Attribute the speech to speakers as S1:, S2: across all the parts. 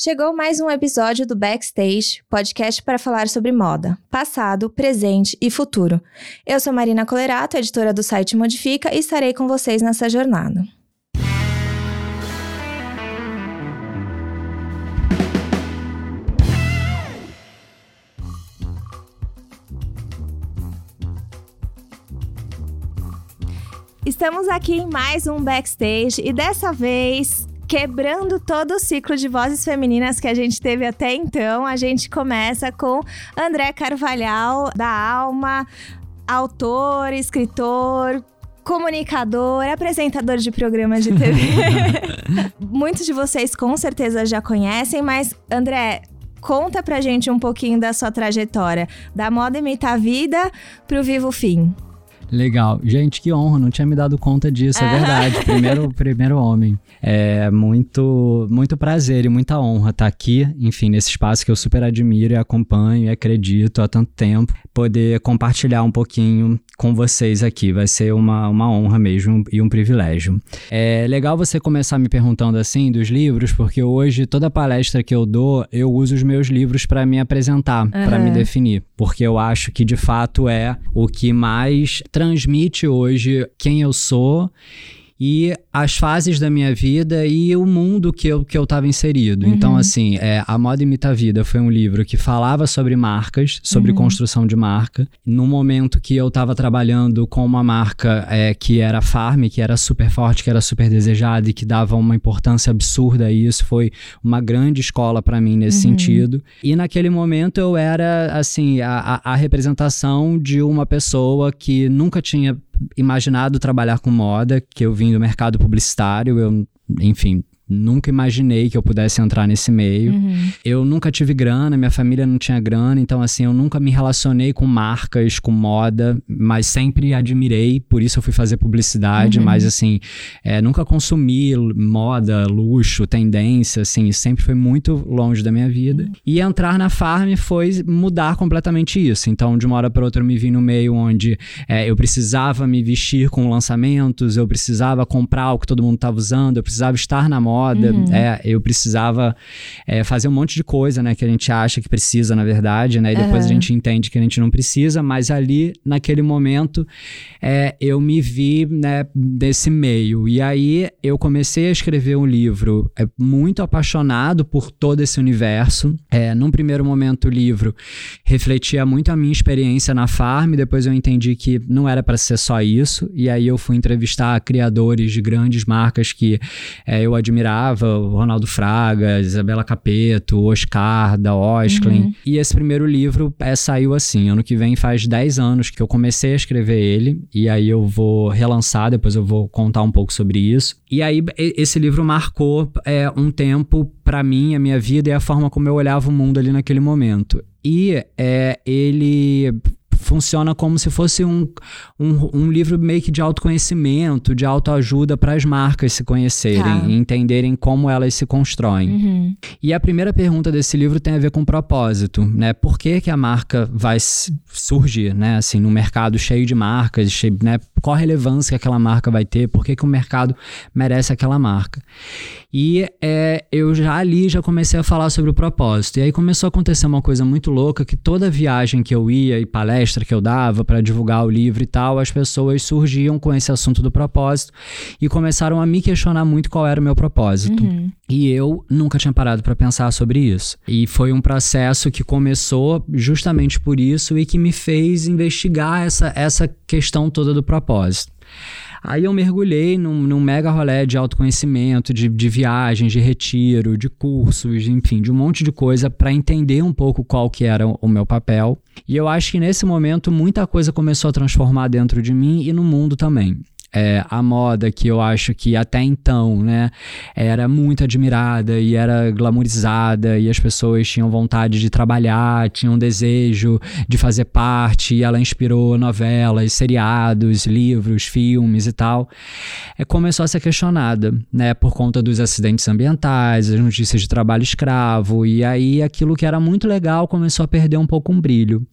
S1: Chegou mais um episódio do Backstage, podcast para falar sobre moda, passado, presente e futuro. Eu sou Marina Colerato, editora do site Modifica, e estarei com vocês nessa jornada. Estamos aqui em mais um backstage e dessa vez quebrando todo o ciclo de vozes femininas que a gente teve até então. A gente começa com André Carvalhal, da Alma, autor, escritor, comunicador, apresentador de programas de TV. Muitos de vocês com certeza já conhecem, mas André, conta pra gente um pouquinho da sua trajetória, da moda imita a vida pro vivo fim.
S2: Legal. Gente, que honra, não tinha me dado conta disso, é verdade. Primeiro, primeiro homem. É muito, muito prazer e muita honra estar aqui, enfim, nesse espaço que eu super admiro e acompanho e acredito há tanto tempo. Poder compartilhar um pouquinho com vocês aqui. Vai ser uma, uma honra mesmo e um privilégio. É legal você começar me perguntando assim dos livros, porque hoje toda palestra que eu dou, eu uso os meus livros para me apresentar, uhum. para me definir. Porque eu acho que de fato é o que mais transmite hoje quem eu sou e as fases da minha vida e o mundo que eu, que eu tava inserido. Uhum. Então, assim, é, A Moda Imita a Vida foi um livro que falava sobre marcas, sobre uhum. construção de marca. No momento que eu tava trabalhando com uma marca é, que era Farm, que era super forte, que era super desejada e que dava uma importância absurda a isso, foi uma grande escola para mim nesse uhum. sentido. E naquele momento eu era, assim, a, a representação de uma pessoa que nunca tinha imaginado trabalhar com moda, que eu vim do mercado publicitário, eu, enfim, Nunca imaginei que eu pudesse entrar nesse meio. Uhum. Eu nunca tive grana, minha família não tinha grana, então assim, eu nunca me relacionei com marcas, com moda, mas sempre admirei, por isso eu fui fazer publicidade, uhum. mas assim, é, nunca consumi moda, luxo, tendência, assim, sempre foi muito longe da minha vida. Uhum. E entrar na Farm foi mudar completamente isso. Então, de uma hora para outra, eu me vi no meio onde é, eu precisava me vestir com lançamentos, eu precisava comprar o que todo mundo estava usando, eu precisava estar na moda moda. Uhum. É, eu precisava é, fazer um monte de coisa, né? Que a gente acha que precisa, na verdade, né? E depois uhum. a gente entende que a gente não precisa, mas ali, naquele momento, é, eu me vi, né, desse meio. E aí eu comecei a escrever um livro é, muito apaixonado por todo esse universo. É, num primeiro momento, o livro refletia muito a minha experiência na farm, depois eu entendi que não era para ser só isso. E aí eu fui entrevistar criadores de grandes marcas que é, eu admirava admirava o Ronaldo Fraga, Isabela Capeto, Oscar, da Osklin. Uhum. E esse primeiro livro é, saiu assim. Ano que vem faz 10 anos que eu comecei a escrever ele. E aí eu vou relançar, depois eu vou contar um pouco sobre isso. E aí esse livro marcou é, um tempo para mim, a minha vida e a forma como eu olhava o mundo ali naquele momento. E é, ele funciona como se fosse um, um, um livro meio que de autoconhecimento, de autoajuda para as marcas se conhecerem tá. e entenderem como elas se constroem. Uhum. E a primeira pergunta desse livro tem a ver com propósito, né? Por que, que a marca vai surgir, né? Assim, no mercado cheio de marcas, cheio, né? Qual a relevância que aquela marca vai ter? Por que, que o mercado merece aquela marca? E é, eu já ali já comecei a falar sobre o propósito. E aí começou a acontecer uma coisa muito louca que toda viagem que eu ia e palestra que eu dava para divulgar o livro e tal, as pessoas surgiam com esse assunto do propósito e começaram a me questionar muito qual era o meu propósito. Uhum. E eu nunca tinha parado para pensar sobre isso. E foi um processo que começou justamente por isso e que me fez investigar essa, essa questão toda do propósito. Aí eu mergulhei num, num mega rolê de autoconhecimento, de, de viagens, de retiro, de cursos, enfim, de um monte de coisa para entender um pouco qual que era o meu papel. E eu acho que nesse momento muita coisa começou a transformar dentro de mim e no mundo também é, a moda que eu acho que até então, né, era muito admirada e era glamourizada e as pessoas tinham vontade de trabalhar, tinham desejo de fazer parte e ela inspirou novelas, seriados, livros, filmes e tal, é, começou a ser questionada, né, por conta dos acidentes ambientais, as notícias de trabalho escravo e aí aquilo que era muito legal começou a perder um pouco um brilho.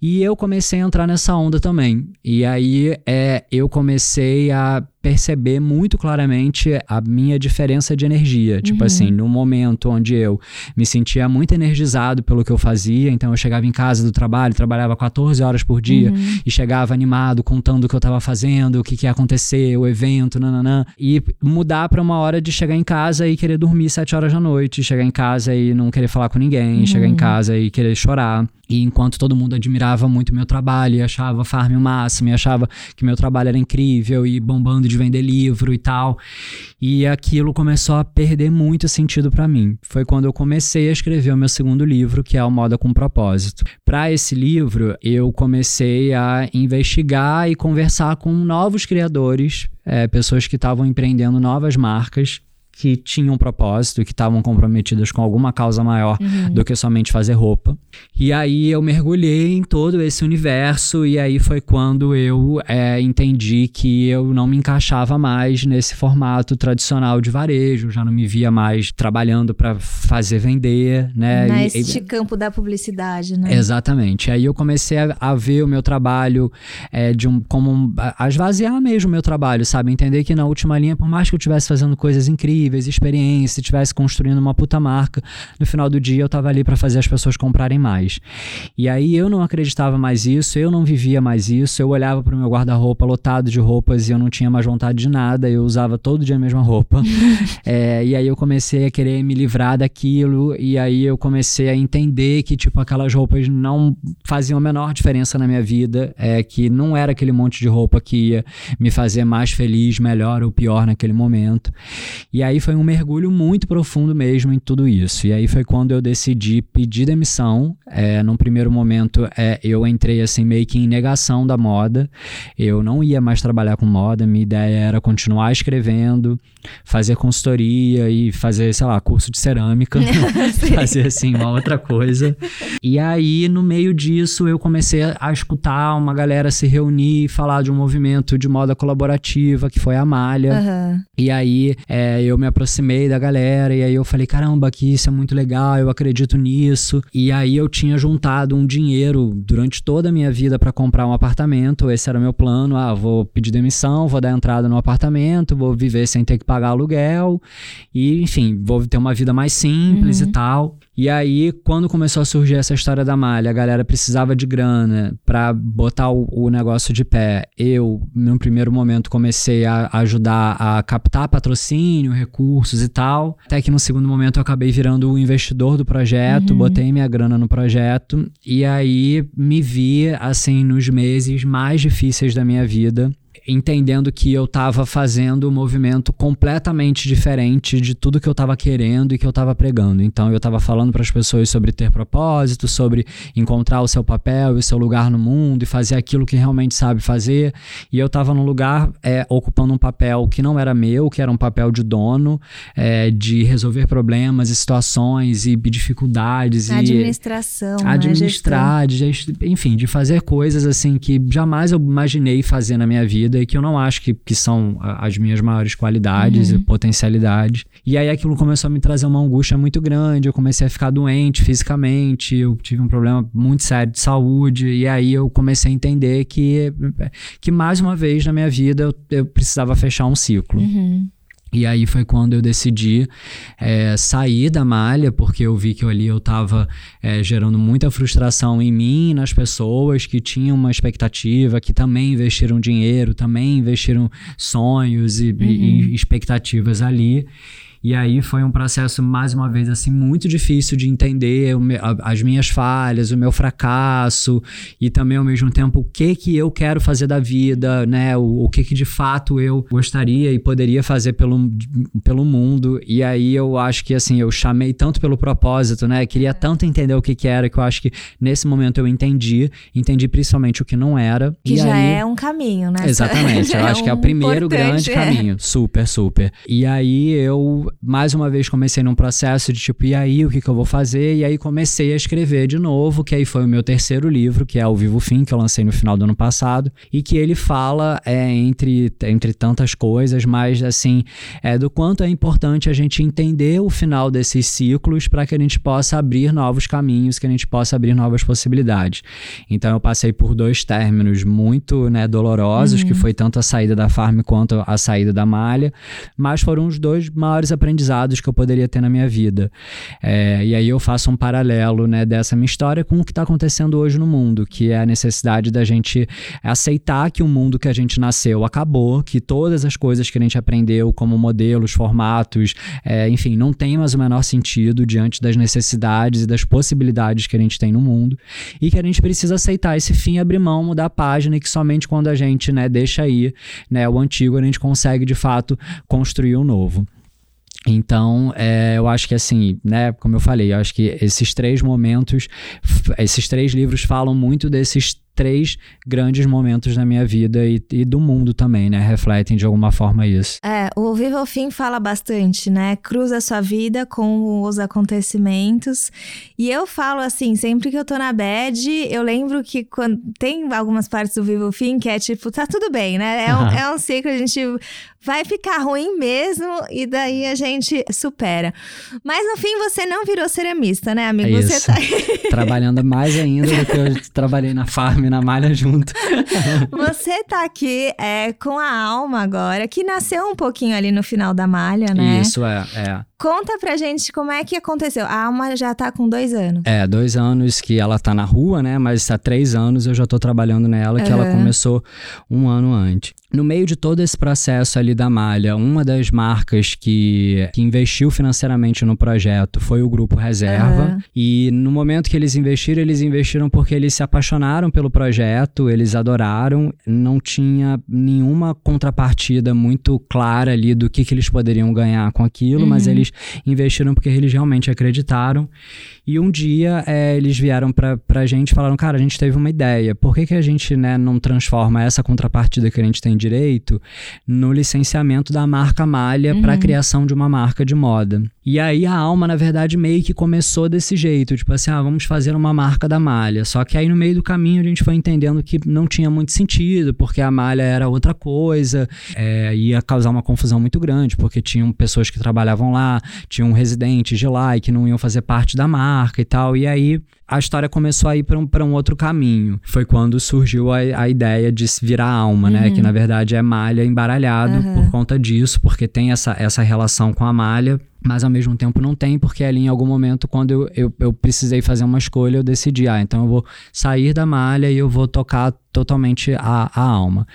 S2: E eu comecei a entrar nessa onda também. E aí é, eu comecei a perceber muito claramente a minha diferença de energia. Tipo uhum. assim, no momento onde eu me sentia muito energizado pelo que eu fazia, então eu chegava em casa do trabalho, trabalhava 14 horas por dia uhum. e chegava animado, contando o que eu estava fazendo, o que, que ia acontecer, o evento, nananã. E mudar para uma hora de chegar em casa e querer dormir 7 horas da noite, chegar em casa e não querer falar com ninguém, uhum. chegar em casa e querer chorar. E enquanto todo mundo admirava muito meu trabalho e achava farm o máximo, e achava que meu trabalho era incrível e bombando de vender livro e tal. E aquilo começou a perder muito sentido para mim. Foi quando eu comecei a escrever o meu segundo livro, que é o Moda com Propósito. Para esse livro, eu comecei a investigar e conversar com novos criadores, é, pessoas que estavam empreendendo novas marcas que tinham um propósito e que estavam comprometidas com alguma causa maior uhum. do que somente fazer roupa. E aí eu mergulhei em todo esse universo e aí foi quando eu é, entendi que eu não me encaixava mais nesse formato tradicional de varejo, já não me via mais trabalhando para fazer vender, né?
S1: Neste e, campo da publicidade, né?
S2: Exatamente. Aí eu comecei a, a ver o meu trabalho é, de um como um, a esvaziar mesmo o meu trabalho, sabe? Entender que na última linha, por mais que eu estivesse fazendo coisas incríveis incríveis, experiências, estivesse construindo uma puta marca, no final do dia eu tava ali para fazer as pessoas comprarem mais. E aí eu não acreditava mais isso, eu não vivia mais isso, eu olhava para o meu guarda-roupa lotado de roupas e eu não tinha mais vontade de nada, eu usava todo dia a mesma roupa. é, e aí eu comecei a querer me livrar daquilo, e aí eu comecei a entender que, tipo, aquelas roupas não faziam a menor diferença na minha vida, é que não era aquele monte de roupa que ia me fazer mais feliz, melhor ou pior naquele momento. E aí foi um mergulho muito profundo mesmo em tudo isso. E aí foi quando eu decidi pedir demissão. É, num primeiro momento, é, eu entrei assim meio que em negação da moda. Eu não ia mais trabalhar com moda. Minha ideia era continuar escrevendo, fazer consultoria e fazer, sei lá, curso de cerâmica. fazer assim uma outra coisa. E aí, no meio disso, eu comecei a escutar uma galera se reunir e falar de um movimento de moda colaborativa que foi a Malha. Uhum. E aí é, eu me aproximei da galera e aí eu falei, caramba, que isso é muito legal, eu acredito nisso. E aí eu tinha juntado um dinheiro durante toda a minha vida para comprar um apartamento, esse era o meu plano, ah, vou pedir demissão, vou dar entrada no apartamento, vou viver sem ter que pagar aluguel e, enfim, vou ter uma vida mais simples uhum. e tal. E aí, quando começou a surgir essa história da malha, a galera precisava de grana para botar o, o, negócio de pé. Eu, no primeiro momento, comecei a ajudar a captar patrocínio, recursos e tal. Até que no segundo momento eu acabei virando o investidor do projeto, uhum. botei minha grana no projeto e aí me vi assim nos meses mais difíceis da minha vida entendendo que eu estava fazendo um movimento completamente diferente de tudo que eu estava querendo e que eu estava pregando. Então eu estava falando para as pessoas sobre ter propósito, sobre encontrar o seu papel e o seu lugar no mundo e fazer aquilo que realmente sabe fazer. E eu estava num lugar é, ocupando um papel que não era meu, que era um papel de dono, é, de resolver problemas e situações e dificuldades.
S1: Administração.
S2: E, administrar, né? de, enfim, de fazer coisas assim que jamais eu imaginei fazer na minha vida vida e que eu não acho que, que são as minhas maiores qualidades uhum. e potencialidades. E aí aquilo começou a me trazer uma angústia muito grande, eu comecei a ficar doente fisicamente, eu tive um problema muito sério de saúde, e aí eu comecei a entender que, que mais uma vez na minha vida eu, eu precisava fechar um ciclo. Uhum. E aí foi quando eu decidi é, sair da malha, porque eu vi que ali eu estava é, gerando muita frustração em mim, nas pessoas que tinham uma expectativa, que também investiram dinheiro, também investiram sonhos e, uhum. e expectativas ali. E aí foi um processo, mais uma vez, assim, muito difícil de entender as minhas falhas, o meu fracasso e também, ao mesmo tempo, o que que eu quero fazer da vida, né? O, o que que de fato eu gostaria e poderia fazer pelo, pelo mundo. E aí eu acho que, assim, eu chamei tanto pelo propósito, né? Queria tanto entender o que que era que eu acho que nesse momento eu entendi. Entendi principalmente o que não era.
S1: Que
S2: e
S1: já
S2: aí...
S1: é um caminho, né?
S2: Exatamente. eu acho é que é o primeiro grande caminho. Super, super. E aí eu mais uma vez, comecei num processo de tipo, e aí, o que, que eu vou fazer? E aí comecei a escrever de novo, que aí foi o meu terceiro livro, que é O Vivo Fim, que eu lancei no final do ano passado, e que ele fala, é, entre, entre tantas coisas, mas assim, é do quanto é importante a gente entender o final desses ciclos para que a gente possa abrir novos caminhos, que a gente possa abrir novas possibilidades. Então eu passei por dois términos muito né, dolorosos, uhum. que foi tanto a saída da farm quanto a saída da malha, mas foram os dois maiores aprendizados que eu poderia ter na minha vida. É, e aí eu faço um paralelo né, dessa minha história com o que está acontecendo hoje no mundo, que é a necessidade da gente aceitar que o mundo que a gente nasceu acabou, que todas as coisas que a gente aprendeu, como modelos, formatos, é, enfim, não tem mais o menor sentido diante das necessidades e das possibilidades que a gente tem no mundo, e que a gente precisa aceitar esse fim, abrir mão, mudar a página, e que somente quando a gente né, deixa aí né, o antigo, a gente consegue de fato construir o novo. Então, é, eu acho que assim, né, como eu falei, eu acho que esses três momentos, esses três livros falam muito desses três grandes momentos na minha vida e, e, do mundo também, né? Refletem de alguma forma isso.
S1: É, o Viva ao Fim fala bastante, né? Cruza a sua vida com os acontecimentos. E eu falo assim, sempre que eu tô na bed, eu lembro que quando tem algumas partes do Viva ao Fim que é tipo, tá tudo bem, né? É um, é um ciclo, a gente vai ficar ruim mesmo e daí a gente supera. Mas no fim você não virou ceramista, né, amigo?
S2: É
S1: você
S2: tá trabalhando mais ainda do que eu trabalhei na farm, na malha junto.
S1: você tá aqui é, com a alma agora, que nasceu um pouquinho ali no final da malha, né?
S2: Isso é, é.
S1: Conta pra gente como é que aconteceu. A Alma já tá com dois anos.
S2: É, dois anos que ela tá na rua, né? Mas há três anos eu já tô trabalhando nela, que ela começou um ano antes. No meio de todo esse processo ali da malha, uma das marcas que, que investiu financeiramente no projeto foi o Grupo Reserva. Uhum. E no momento que eles investiram, eles investiram porque eles se apaixonaram pelo projeto, eles adoraram, não tinha nenhuma contrapartida muito clara ali do que, que eles poderiam ganhar com aquilo, uhum. mas eles investiram porque eles realmente acreditaram. E um dia é, eles vieram pra, pra gente e falaram: Cara, a gente teve uma ideia, por que, que a gente né, não transforma essa contrapartida que a gente tem direito no licenciamento da marca Malha uhum. para criação de uma marca de moda? E aí a alma, na verdade, meio que começou desse jeito, tipo assim, ah, vamos fazer uma marca da malha. Só que aí no meio do caminho a gente foi entendendo que não tinha muito sentido, porque a malha era outra coisa, é, ia causar uma confusão muito grande, porque tinham pessoas que trabalhavam lá, tinham residentes de lá e que não iam fazer parte da marca e tal. E aí a história começou a ir para um, um outro caminho. Foi quando surgiu a, a ideia de virar alma, uhum. né? Que na verdade é malha embaralhado uhum. por conta disso, porque tem essa, essa relação com a malha mas ao mesmo tempo não tem, porque ali em algum momento, quando eu, eu, eu, precisei fazer uma escolha, eu decidi, ah, então eu vou sair da malha e eu vou tocar totalmente a, a alma.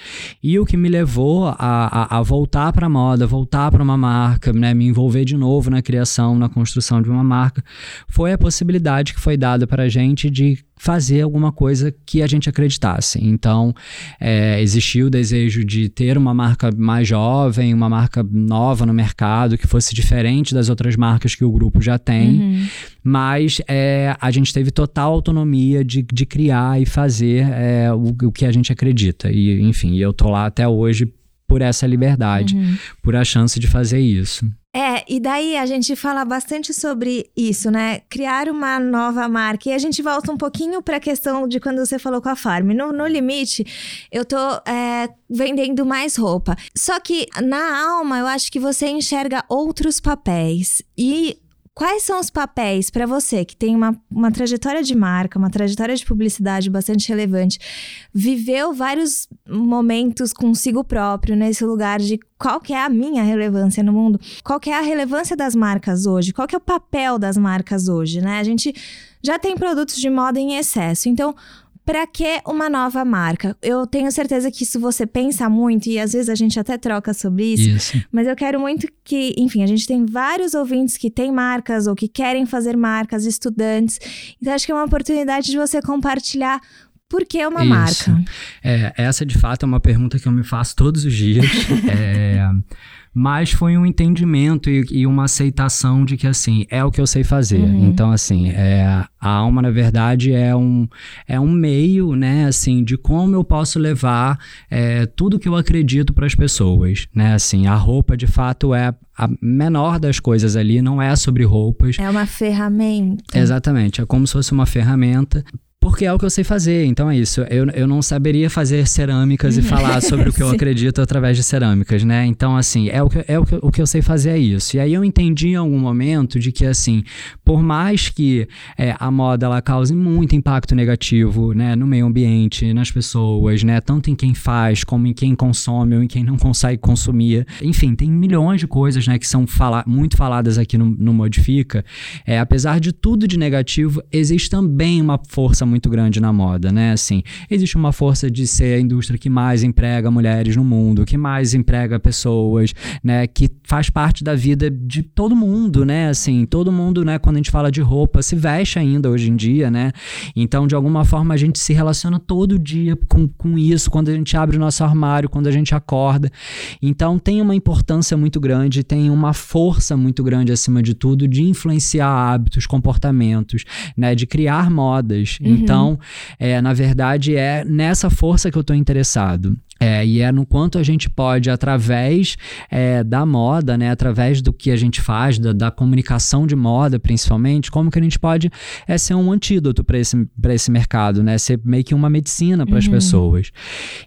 S2: E o que me levou a, a, a voltar para a moda, voltar para uma marca, né, me envolver de novo na criação, na construção de uma marca, foi a possibilidade que foi dada para a gente de fazer alguma coisa que a gente acreditasse. Então, é, existiu o desejo de ter uma marca mais jovem, uma marca nova no mercado, que fosse diferente das outras marcas que o grupo já tem, uhum. mas é, a gente teve total autonomia de, de criar e fazer é, o, o que a gente acredita. E, enfim, eu tô lá até hoje por essa liberdade, uhum. por a chance de fazer isso.
S1: É, e daí a gente fala bastante sobre isso, né? Criar uma nova marca. E a gente volta um pouquinho para a questão de quando você falou com a Farm. No, no limite, eu tô é, vendendo mais roupa. Só que na alma, eu acho que você enxerga outros papéis. E Quais são os papéis para você que tem uma, uma trajetória de marca, uma trajetória de publicidade bastante relevante, viveu vários momentos consigo próprio nesse lugar de qual que é a minha relevância no mundo? Qual que é a relevância das marcas hoje? Qual que é o papel das marcas hoje, né? A gente já tem produtos de moda em excesso. Então, para que uma nova marca? Eu tenho certeza que isso você pensa muito e às vezes a gente até troca sobre isso. isso. Mas eu quero muito que, enfim, a gente tem vários ouvintes que têm marcas ou que querem fazer marcas, estudantes. Então acho que é uma oportunidade de você compartilhar por que uma isso. marca?
S2: É, essa de fato é uma pergunta que eu me faço todos os dias. é, mas foi um entendimento e, e, uma aceitação de que, assim, é o que eu sei fazer. Uhum. Então, assim, é, a alma, na verdade, é um, é um meio, né, assim, de como eu posso levar é, tudo que eu acredito para as pessoas, né, assim, a roupa, de fato, é a menor das coisas ali, não é sobre roupas.
S1: É uma ferramenta.
S2: Exatamente, é como se fosse uma ferramenta porque é o que eu sei fazer. Então é isso. Eu, eu não saberia fazer cerâmicas e uhum. falar sobre o que eu acredito através de cerâmicas, né? Então, assim, é o que, é o que, o que eu sei fazer é isso. E aí eu entendi em algum momento de que, assim, por mais que é, a moda ela cause muito impacto negativo, né, no meio ambiente, nas pessoas, né, tanto em quem faz como em quem consome ou em quem não consegue consumir. Enfim, tem milhões de coisas, né, que são fala muito faladas aqui no, no Modifica. É, apesar de tudo de negativo, existe também uma força muito muito grande na moda, né? Assim, existe uma força de ser a indústria que mais emprega mulheres no mundo, que mais emprega pessoas, né? Que faz parte da vida de todo mundo, né? Assim, todo mundo, né? Quando a gente fala de roupa, se veste ainda hoje em dia, né? Então, de alguma forma, a gente se relaciona todo dia com, com isso, quando a gente abre o nosso armário, quando a gente acorda. Então, tem uma importância muito grande, tem uma força muito grande, acima de tudo, de influenciar hábitos, comportamentos, né? De criar modas. Uhum. Então, é, na verdade, é nessa força que eu estou interessado. É, e é no quanto a gente pode, através é, da moda, né, através do que a gente faz, da, da, comunicação de moda principalmente, como que a gente pode é, ser um antídoto para esse, esse mercado, né, ser meio que uma medicina para as uhum. pessoas.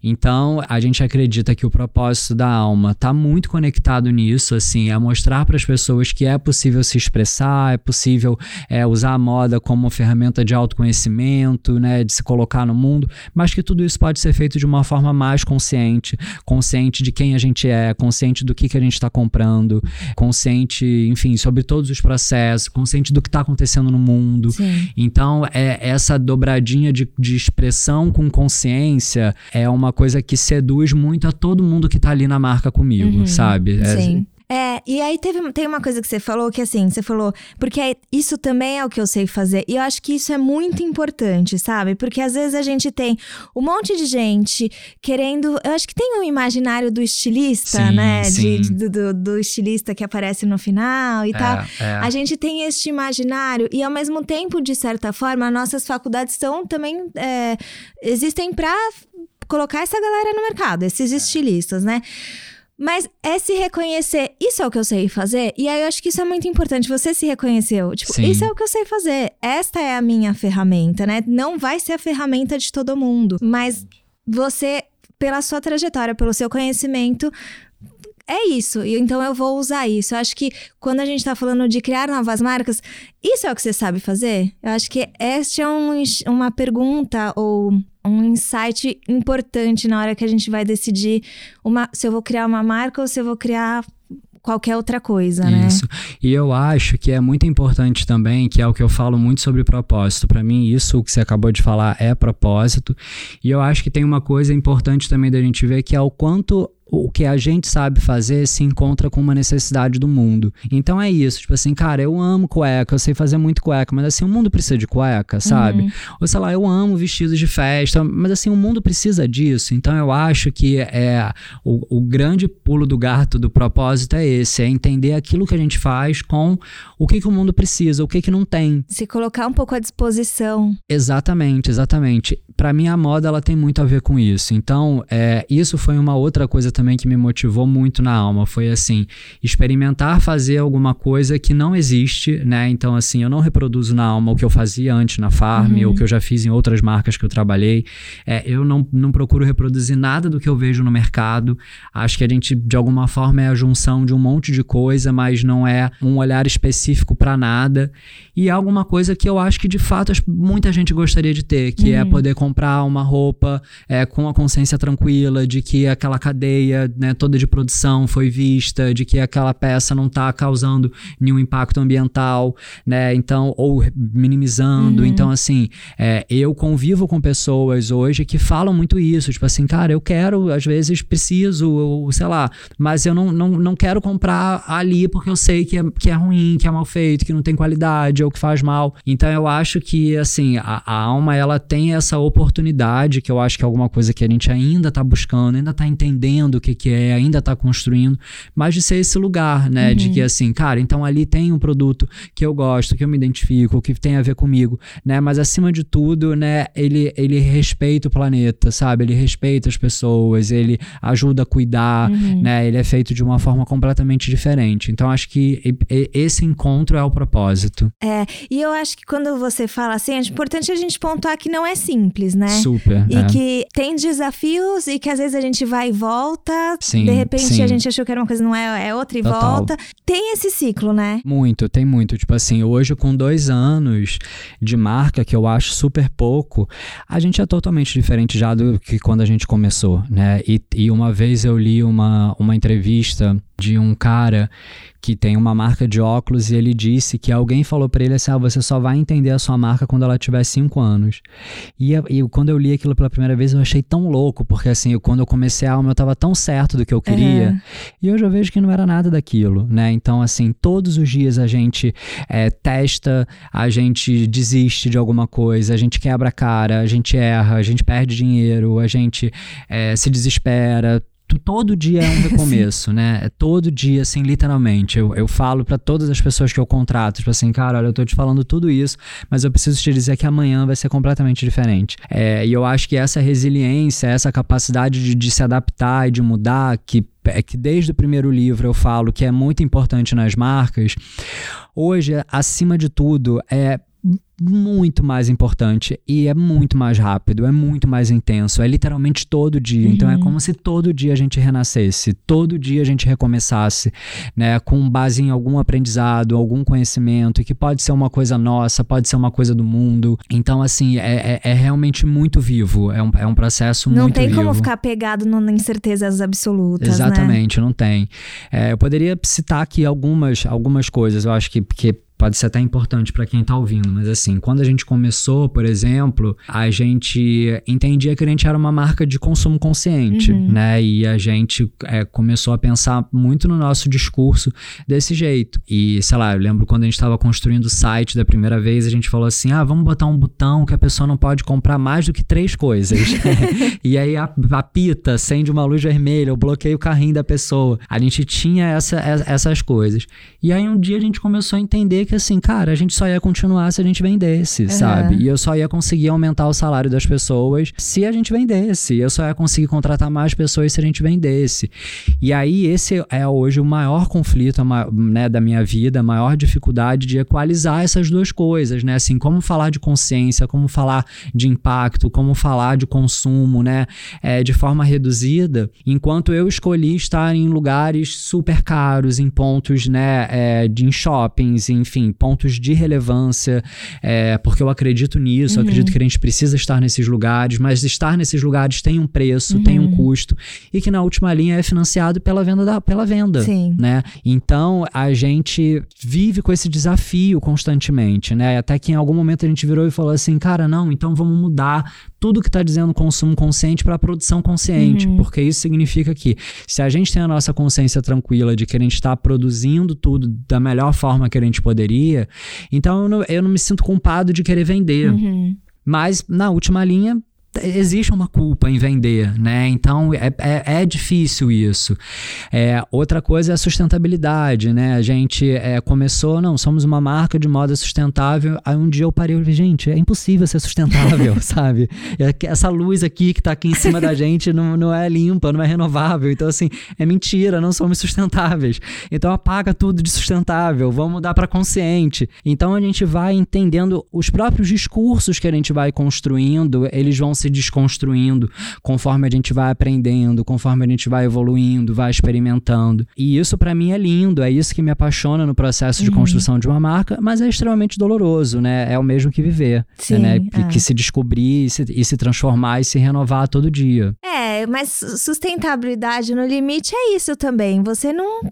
S2: Então, a gente acredita que o propósito da alma está muito conectado nisso, assim, é mostrar para as pessoas que é possível se expressar, é possível é, usar a moda como ferramenta de autoconhecimento, né, de se colocar no mundo, mas que tudo isso pode ser feito de uma forma mais consciente consciente, consciente de quem a gente é, consciente do que, que a gente está comprando, consciente, enfim, sobre todos os processos, consciente do que está acontecendo no mundo. Sim. Então, é essa dobradinha de, de expressão com consciência é uma coisa que seduz muito a todo mundo que está ali na marca comigo, uhum. sabe?
S1: É, Sim. É, e aí teve, tem uma coisa que você falou que assim, você falou, porque é, isso também é o que eu sei fazer. E eu acho que isso é muito importante, sabe? Porque às vezes a gente tem um monte de gente querendo. Eu acho que tem um imaginário do estilista, sim, né? Sim. De, do, do, estilista que aparece no final e é, tal. É. A gente tem este imaginário, e ao mesmo tempo, de certa forma, nossas faculdades estão também. É, existem para colocar essa galera no mercado, esses é. estilistas, né? Mas é se reconhecer, isso é o que eu sei fazer? E aí eu acho que isso é muito importante. Você se reconheceu. Tipo, Sim. isso é o que eu sei fazer. Esta é a minha ferramenta, né? Não vai ser a ferramenta de todo mundo. Mas você, pela sua trajetória, pelo seu conhecimento, é isso. Então eu vou usar isso. Eu acho que quando a gente tá falando de criar novas marcas, isso é o que você sabe fazer? Eu acho que esta é um, uma pergunta ou um insight importante na hora que a gente vai decidir uma, se eu vou criar uma marca ou se eu vou criar qualquer outra coisa,
S2: né? Isso. E eu acho que é muito importante também, que é o que eu falo muito sobre propósito. Para mim, isso que você acabou de falar é propósito. E eu acho que tem uma coisa importante também da gente ver que é o quanto o que a gente sabe fazer se encontra com uma necessidade do mundo. Então é isso, tipo assim, cara, eu amo cueca, eu sei fazer muito cueca, mas assim, o mundo precisa de cueca, sabe? Uhum. Ou sei lá, eu amo vestidos de festa, mas assim, o mundo precisa disso. Então eu acho que é o, o grande pulo do gato do propósito é esse, é entender aquilo que a gente faz com o que, que o mundo precisa, o que, que não tem.
S1: Se colocar um pouco à disposição.
S2: Exatamente, exatamente. Para mim, a moda ela tem muito a ver com isso. Então, é, isso foi uma outra coisa também que me motivou muito na alma. Foi assim, experimentar fazer alguma coisa que não existe, né? Então, assim, eu não reproduzo na alma o que eu fazia antes na Farm, uhum. ou que eu já fiz em outras marcas que eu trabalhei. É, eu não, não procuro reproduzir nada do que eu vejo no mercado. Acho que a gente, de alguma forma, é a junção de um monte de coisa, mas não é um olhar específico para nada. E é alguma coisa que eu acho que, de fato, muita gente gostaria de ter, que é uhum. é poder comprar uma roupa é, com a consciência tranquila de que aquela cadeia cadeia né, toda de produção foi vista, de que aquela peça não está causando nenhum impacto ambiental, né? Então, ou minimizando. Uhum. Então, assim, é, eu convivo com pessoas hoje que falam muito isso, tipo assim, cara, eu quero, às vezes preciso, ou, sei lá, mas eu não, não, não quero comprar ali porque eu sei que é, que é ruim, que é mal feito, que não tem qualidade ou que faz mal. Então, eu acho que, assim, a, a alma, ela tem essa oportunidade, que eu acho que é alguma coisa que a gente ainda está buscando, ainda está entendendo o que, que é, ainda tá construindo, mas de ser esse lugar, né? Uhum. De que assim, cara, então ali tem um produto que eu gosto, que eu me identifico, que tem a ver comigo, né? Mas acima de tudo, né, ele, ele respeita o planeta, sabe? Ele respeita as pessoas, ele ajuda a cuidar, uhum. né? Ele é feito de uma forma completamente diferente. Então acho que esse encontro é o propósito.
S1: É, e eu acho que quando você fala assim, é importante a gente pontuar que não é simples, né?
S2: Super.
S1: E
S2: é.
S1: que tem desafios e que às vezes a gente vai e volta. Sim, de repente sim. a gente achou que era uma coisa, não é, é outra e Total. volta. Tem esse ciclo, né?
S2: Muito, tem muito. Tipo assim, hoje com dois anos de marca, que eu acho super pouco, a gente é totalmente diferente já do que quando a gente começou, né? E, e uma vez eu li uma, uma entrevista de um cara que tem uma marca de óculos e ele disse que alguém falou para ele assim: ah, você só vai entender a sua marca quando ela tiver 5 anos. E, e, quando eu li aquilo pela primeira vez, eu achei tão louco, porque assim, eu, quando eu comecei a alma, eu tava tão certo do que eu queria, uhum. e hoje eu vejo que não era nada daquilo, né? Então, assim, todos os dias a gente é, testa, a gente desiste de alguma coisa, a gente quebra a cara, a gente erra, a gente perde dinheiro, a gente é, se desespera todo dia é um recomeço, né? É todo dia, assim, literalmente. Eu, eu falo para todas as pessoas que eu contrato, tipo assim, cara, olha, eu tô te falando tudo isso, mas eu preciso te dizer que amanhã vai ser completamente diferente. É, e eu acho que essa resiliência, essa capacidade de, de se adaptar e de mudar, que é que desde o primeiro livro eu falo que é muito importante nas marcas, hoje, acima de tudo, é muito mais importante e é muito mais rápido, é muito mais intenso, é literalmente todo dia. Uhum. Então é uhum. como se todo dia a gente renascesse, todo dia a gente recomeçasse, né, com base em algum aprendizado, algum conhecimento, que pode ser uma coisa nossa, pode ser uma coisa do mundo. Então, assim, é, é, é realmente muito vivo, é um, é um processo
S1: não
S2: muito vivo.
S1: Não tem como ficar pegado no, em certezas absolutas,
S2: né? Exatamente,
S1: né?
S2: não tem. É, eu poderia citar aqui algumas, algumas coisas, eu acho que, que pode ser até importante para quem está ouvindo, mas assim, quando a gente começou, por exemplo, a gente entendia que a gente era uma marca de consumo consciente, uhum. né? E a gente é, começou a pensar muito no nosso discurso desse jeito. E, sei lá, eu lembro quando a gente estava construindo o site da primeira vez, a gente falou assim: ah, vamos botar um botão que a pessoa não pode comprar mais do que três coisas. e aí a, a pita acende uma luz vermelha, eu bloqueio o carrinho da pessoa. A gente tinha essa, essas coisas. E aí um dia a gente começou a entender que assim, cara, a gente só ia continuar se a gente vendesse, uhum. sabe? E eu só ia conseguir aumentar o salário das pessoas se a gente vendesse. Eu só ia conseguir contratar mais pessoas se a gente vendesse. E aí, esse é hoje o maior conflito né, da minha vida, a maior dificuldade de equalizar essas duas coisas, né? Assim, como falar de consciência, como falar de impacto, como falar de consumo, né? É, de forma reduzida, enquanto eu escolhi estar em lugares super caros, em pontos, né, é, de em shoppings, enfim enfim, pontos de relevância, é, porque eu acredito nisso, uhum. eu acredito que a gente precisa estar nesses lugares, mas estar nesses lugares tem um preço, uhum. tem um custo, e que na última linha é financiado pela venda da, pela venda, Sim. né? Então a gente vive com esse desafio constantemente, né? Até que em algum momento a gente virou e falou assim, cara, não, então vamos mudar tudo que está dizendo consumo consciente para produção consciente, uhum. porque isso significa que se a gente tem a nossa consciência tranquila de que a gente está produzindo tudo da melhor forma que a gente poderia, então eu não, eu não me sinto culpado de querer vender. Uhum. Mas na última linha, existe uma culpa em vender, né? Então é, é, é difícil isso. É, outra coisa é a sustentabilidade, né? A gente é, começou, não, somos uma marca de moda sustentável. Aí um dia eu parei e falei, gente, é impossível ser sustentável, sabe? Essa luz aqui que tá aqui em cima da gente não, não é limpa, não é renovável. Então, assim, é mentira, não somos sustentáveis. Então apaga tudo de sustentável, vamos mudar para consciente. Então a gente vai entendendo os próprios discursos que a gente vai construindo, eles vão se desconstruindo conforme a gente vai aprendendo, conforme a gente vai evoluindo, vai experimentando. E isso para mim é lindo, é isso que me apaixona no processo de uhum. construção de uma marca, mas é extremamente doloroso, né? É o mesmo que viver, Sim, né? Que, é. que, se descobrir e se, e se transformar e se renovar todo dia.
S1: É, mas sustentabilidade no limite é isso também. Você não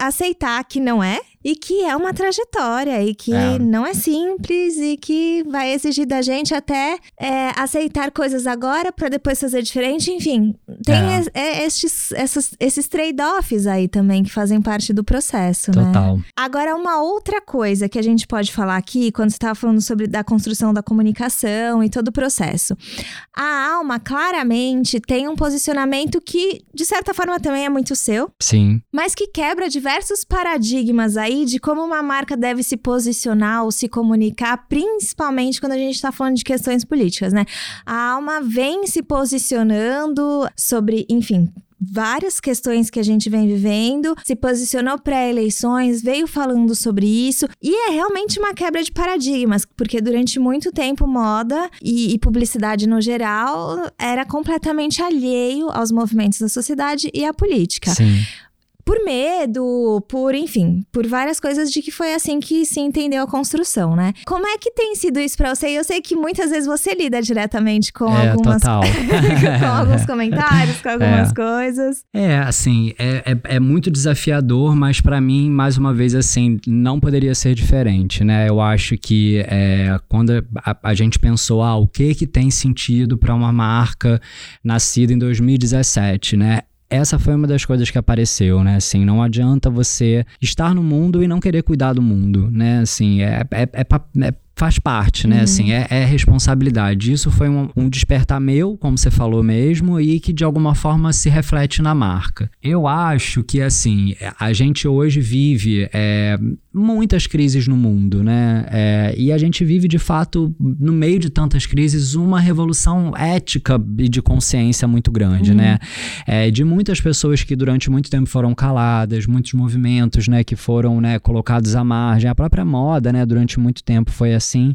S1: aceitar que não é e que é uma trajetória e que é. não é simples e que vai exigir da gente até é, aceitar coisas agora para depois fazer diferente. Enfim, tem é. é estes, essas, esses trade-offs aí também que fazem parte do processo,
S2: né? Total.
S1: né? Agora, uma outra coisa que a gente pode falar aqui, quando você estava falando sobre da construção da comunicação e todo o processo. A alma, claramente, tem um posicionamento que, de certa forma, também é muito seu.
S2: Sim.
S1: Mas que quebra diversos paradigmas aí de como uma marca deve se posicionar ou se comunicar, principalmente quando a gente está falando de questões políticas, né? A alma vem se posicionando sobre, enfim, várias questões que a gente vem vivendo, se posicionou pré-eleições, veio falando sobre isso, e é realmente uma quebra de paradigmas, porque durante muito tempo moda e, e publicidade no geral era completamente alheio aos movimentos da sociedade e à política.
S2: Sim
S1: por medo, por, enfim, por várias coisas de que foi assim que se entendeu a construção, né? Como é que tem sido isso pra você? Eu sei que muitas vezes você lida diretamente com
S2: é,
S1: algumas...
S2: com
S1: alguns comentários, com algumas é. coisas.
S2: É, assim, é, é, é muito desafiador, mas para mim, mais uma vez, assim, não poderia ser diferente, né? Eu acho que é, quando a, a gente pensou, ah, o que que tem sentido para uma marca nascida em 2017, né? Essa foi uma das coisas que apareceu, né? Assim, não adianta você estar no mundo e não querer cuidar do mundo, né? Assim, é, é, é, é faz parte, né? Uhum. Assim, é, é, responsabilidade. Isso foi um, um, despertar meu, como você falou mesmo, e que de alguma forma se reflete na marca. Eu acho que, assim, a gente hoje vive é, muitas crises no mundo, né? É, e a gente vive, de fato, no meio de tantas crises, uma revolução ética e de consciência muito grande, né? uhum. né? É, de muitas pessoas que durante muito tempo foram caladas, muitos movimentos, né, que foram né, colocados à margem. A própria moda, né, durante muito tempo foi assim assim,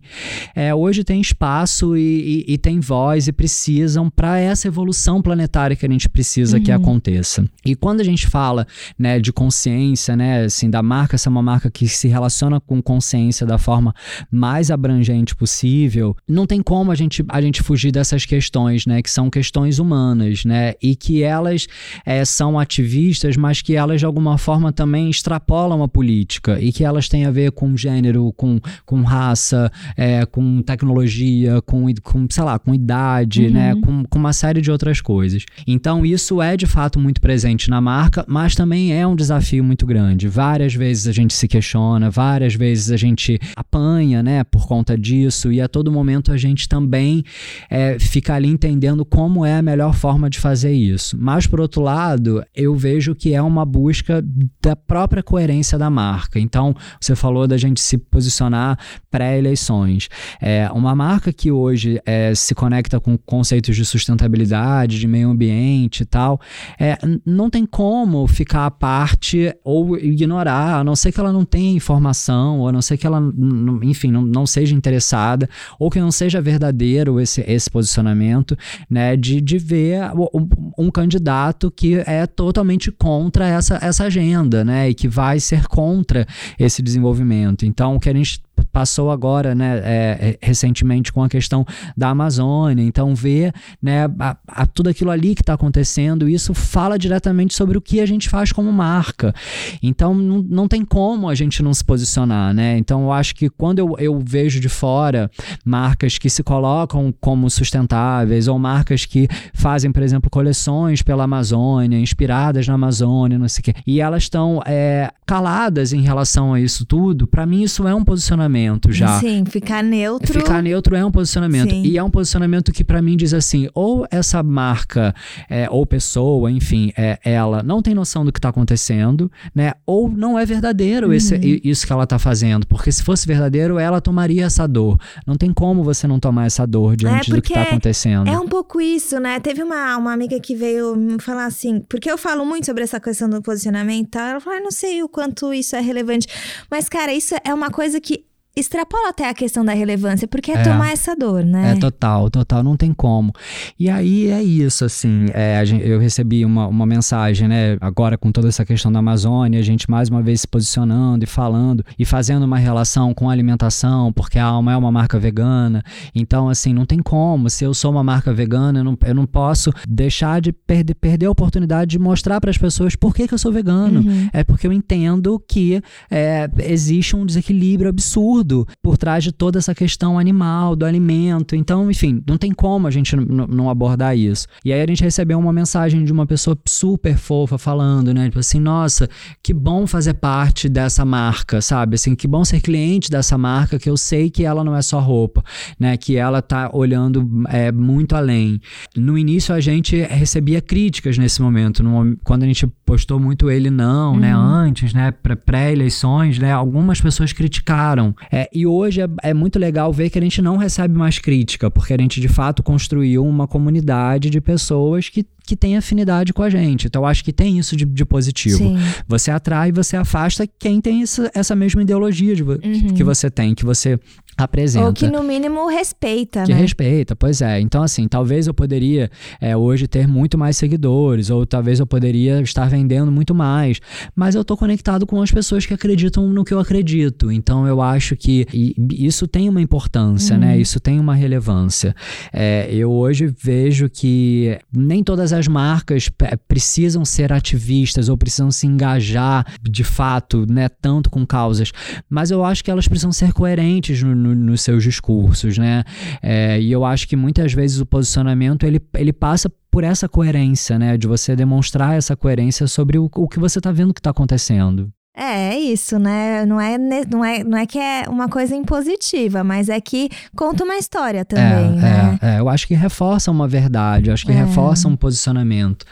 S2: é, hoje tem espaço e, e, e tem voz e precisam para essa evolução planetária que a gente precisa uhum. que aconteça. E quando a gente fala né, de consciência, né, assim, da marca ser uma marca que se relaciona com consciência da forma mais abrangente possível, não tem como a gente, a gente fugir dessas questões, né, que são questões humanas, né, e que elas é, são ativistas, mas que elas de alguma forma também extrapolam a política e que elas têm a ver com gênero, com, com raça, é, com tecnologia, com, com, sei lá, com idade, né, uhum. né? Com, com uma série de outras coisas. Então, isso é de fato muito presente na marca, mas também é um desafio muito grande. Várias vezes a gente se questiona, várias vezes a gente apanha, né, por conta disso, e a todo momento a gente também é, fica ali entendendo como é a melhor forma de fazer isso. Mas, por outro lado, eu vejo que é uma busca da própria coerência da marca. Então, você falou da gente se posicionar pré-eleição eleições. É, uma marca que hoje é, se conecta com conceitos de sustentabilidade, de meio ambiente e tal, é, não tem como ficar à parte ou ignorar, a não ser que ela não tenha informação, ou a não ser que ela, enfim, não, não seja interessada, ou que não seja verdadeiro esse, esse posicionamento, né, de, de ver um, um candidato que é totalmente contra essa, essa agenda, né, e que vai ser contra esse desenvolvimento. Então, o que a gente passou agora, né, é, é, recentemente com a questão da Amazônia. Então, ver né, a, a tudo aquilo ali que está acontecendo, isso fala diretamente sobre o que a gente faz como marca. Então, não, não tem como a gente não se posicionar, né? Então, eu acho que quando eu, eu vejo de fora marcas que se colocam como sustentáveis ou marcas que fazem, por exemplo, coleções pela Amazônia, inspiradas na Amazônia, não sei o quê, e elas estão é, caladas em relação a isso tudo, para mim isso é um posicionamento posicionamento já.
S1: Sim, ficar neutro.
S2: Ficar neutro é um posicionamento. Sim. E é um posicionamento que para mim diz assim: ou essa marca é, ou pessoa, enfim, é, ela não tem noção do que está acontecendo, né? Ou não é verdadeiro uhum. esse, isso que ela está fazendo. Porque se fosse verdadeiro, ela tomaria essa dor. Não tem como você não tomar essa dor diante é do que está acontecendo.
S1: É um pouco isso, né? Teve uma, uma amiga que veio me falar assim, porque eu falo muito sobre essa questão do posicionamento, ela falou: ah, não sei o quanto isso é relevante. Mas, cara, isso é uma coisa que extrapola até a questão da relevância, porque é, é, tomar essa dor, né?
S2: É total, total, não tem como. E aí é isso, assim, é, gente, eu recebi uma, uma mensagem, né, agora com toda essa questão da Amazônia, a gente mais uma vez se posicionando e falando e fazendo uma relação com a alimentação, porque a Alma é uma marca vegana, então, assim, não tem como, se eu sou uma marca vegana, eu não, eu não posso deixar de perder, perder a oportunidade de mostrar para as pessoas por que, que eu sou vegano. Uhum. É porque eu entendo que é, existe um desequilíbrio absurdo absurdo por trás de toda essa questão animal, do alimento. Então, enfim, não tem como a gente não abordar isso. E aí a gente recebeu uma mensagem de uma pessoa super fofa falando, né? Tipo assim, nossa, que bom fazer parte dessa marca, sabe? Assim, que bom ser cliente dessa marca, que eu sei que ela não é só roupa, né? Que ela tá olhando é, muito além. No início a gente recebia críticas nesse momento, no, quando a gente postou muito ele não, né? uhum. né? Antes, né? Pré-eleições, né? Algumas pessoas criticaram. É, e hoje é, é, muito legal ver que a gente não recebe mais crítica, porque a gente de fato construiu uma comunidade de pessoas que que tem afinidade com a gente. Então, eu acho que tem isso de, de positivo. Sim. Você atrai e você afasta quem tem essa, essa mesma ideologia de, uhum. que você tem, que você apresenta.
S1: Ou que no mínimo respeita,
S2: que
S1: né?
S2: respeita, pois é. Então assim, talvez eu poderia é, hoje ter muito mais seguidores, ou talvez eu poderia estar vendendo muito mais, mas eu tô conectado com as pessoas que acreditam no que eu acredito. Então eu acho que isso tem uma importância, né? uhum. né? Isso tem uma relevância. É, eu hoje vejo que nem todas as marcas precisam ser ativistas ou precisam se engajar de fato, né, tanto com causas, mas eu acho que elas precisam ser coerentes no no, nos seus discursos, né? É, e eu acho que muitas vezes o posicionamento ele, ele passa por essa coerência, né? De você demonstrar essa coerência sobre o, o que você está vendo que está acontecendo.
S1: É, é isso, né? Não é, não, é, não é que é uma coisa impositiva, mas é que conta uma história também,
S2: é,
S1: né?
S2: É, é, eu acho que reforça uma verdade, eu acho que é. reforça um posicionamento.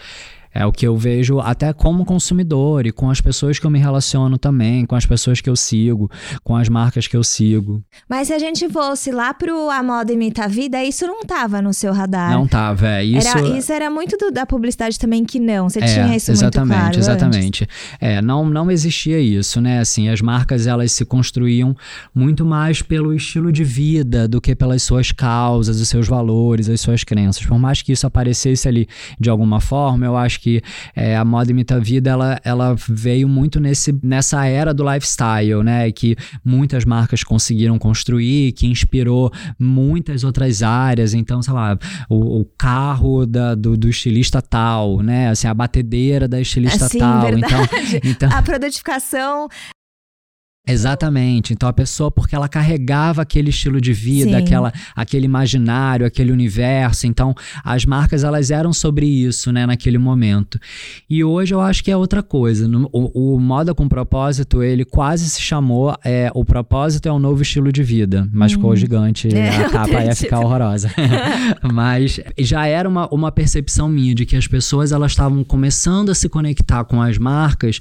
S2: É o que eu vejo até como consumidor e com as pessoas que eu me relaciono também, com as pessoas que eu sigo, com as marcas que eu sigo.
S1: Mas se a gente fosse lá pro A Moda Imita a Vida, isso não tava no seu radar.
S2: Não tava, é. Isso
S1: era, isso era muito do, da publicidade também que não. Você é, tinha isso
S2: exatamente,
S1: muito claro
S2: Exatamente,
S1: antes.
S2: É, não, não existia isso, né? Assim, as marcas elas se construíam muito mais pelo estilo de vida do que pelas suas causas, os seus valores, as suas crenças. Por mais que isso aparecesse ali de alguma forma, eu acho que é, a moda imita a vida ela, ela veio muito nesse, nessa era do lifestyle, né? Que muitas marcas conseguiram construir, que inspirou muitas outras áreas. Então, sei lá, o, o carro da, do, do, estilista tal, né? Assim, a batedeira da estilista
S1: assim,
S2: tal.
S1: Verdade.
S2: Então, então,
S1: a produtificação
S2: Exatamente. Então a pessoa, porque ela carregava aquele estilo de vida, aquela, aquele imaginário, aquele universo. Então as marcas elas eram sobre isso, né, naquele momento. E hoje eu acho que é outra coisa. O, o moda com propósito ele quase se chamou é, o propósito é um novo estilo de vida, mas hum. ficou gigante. É, a capa ia ficar horrorosa. mas já era uma, uma percepção minha de que as pessoas elas estavam começando a se conectar com as marcas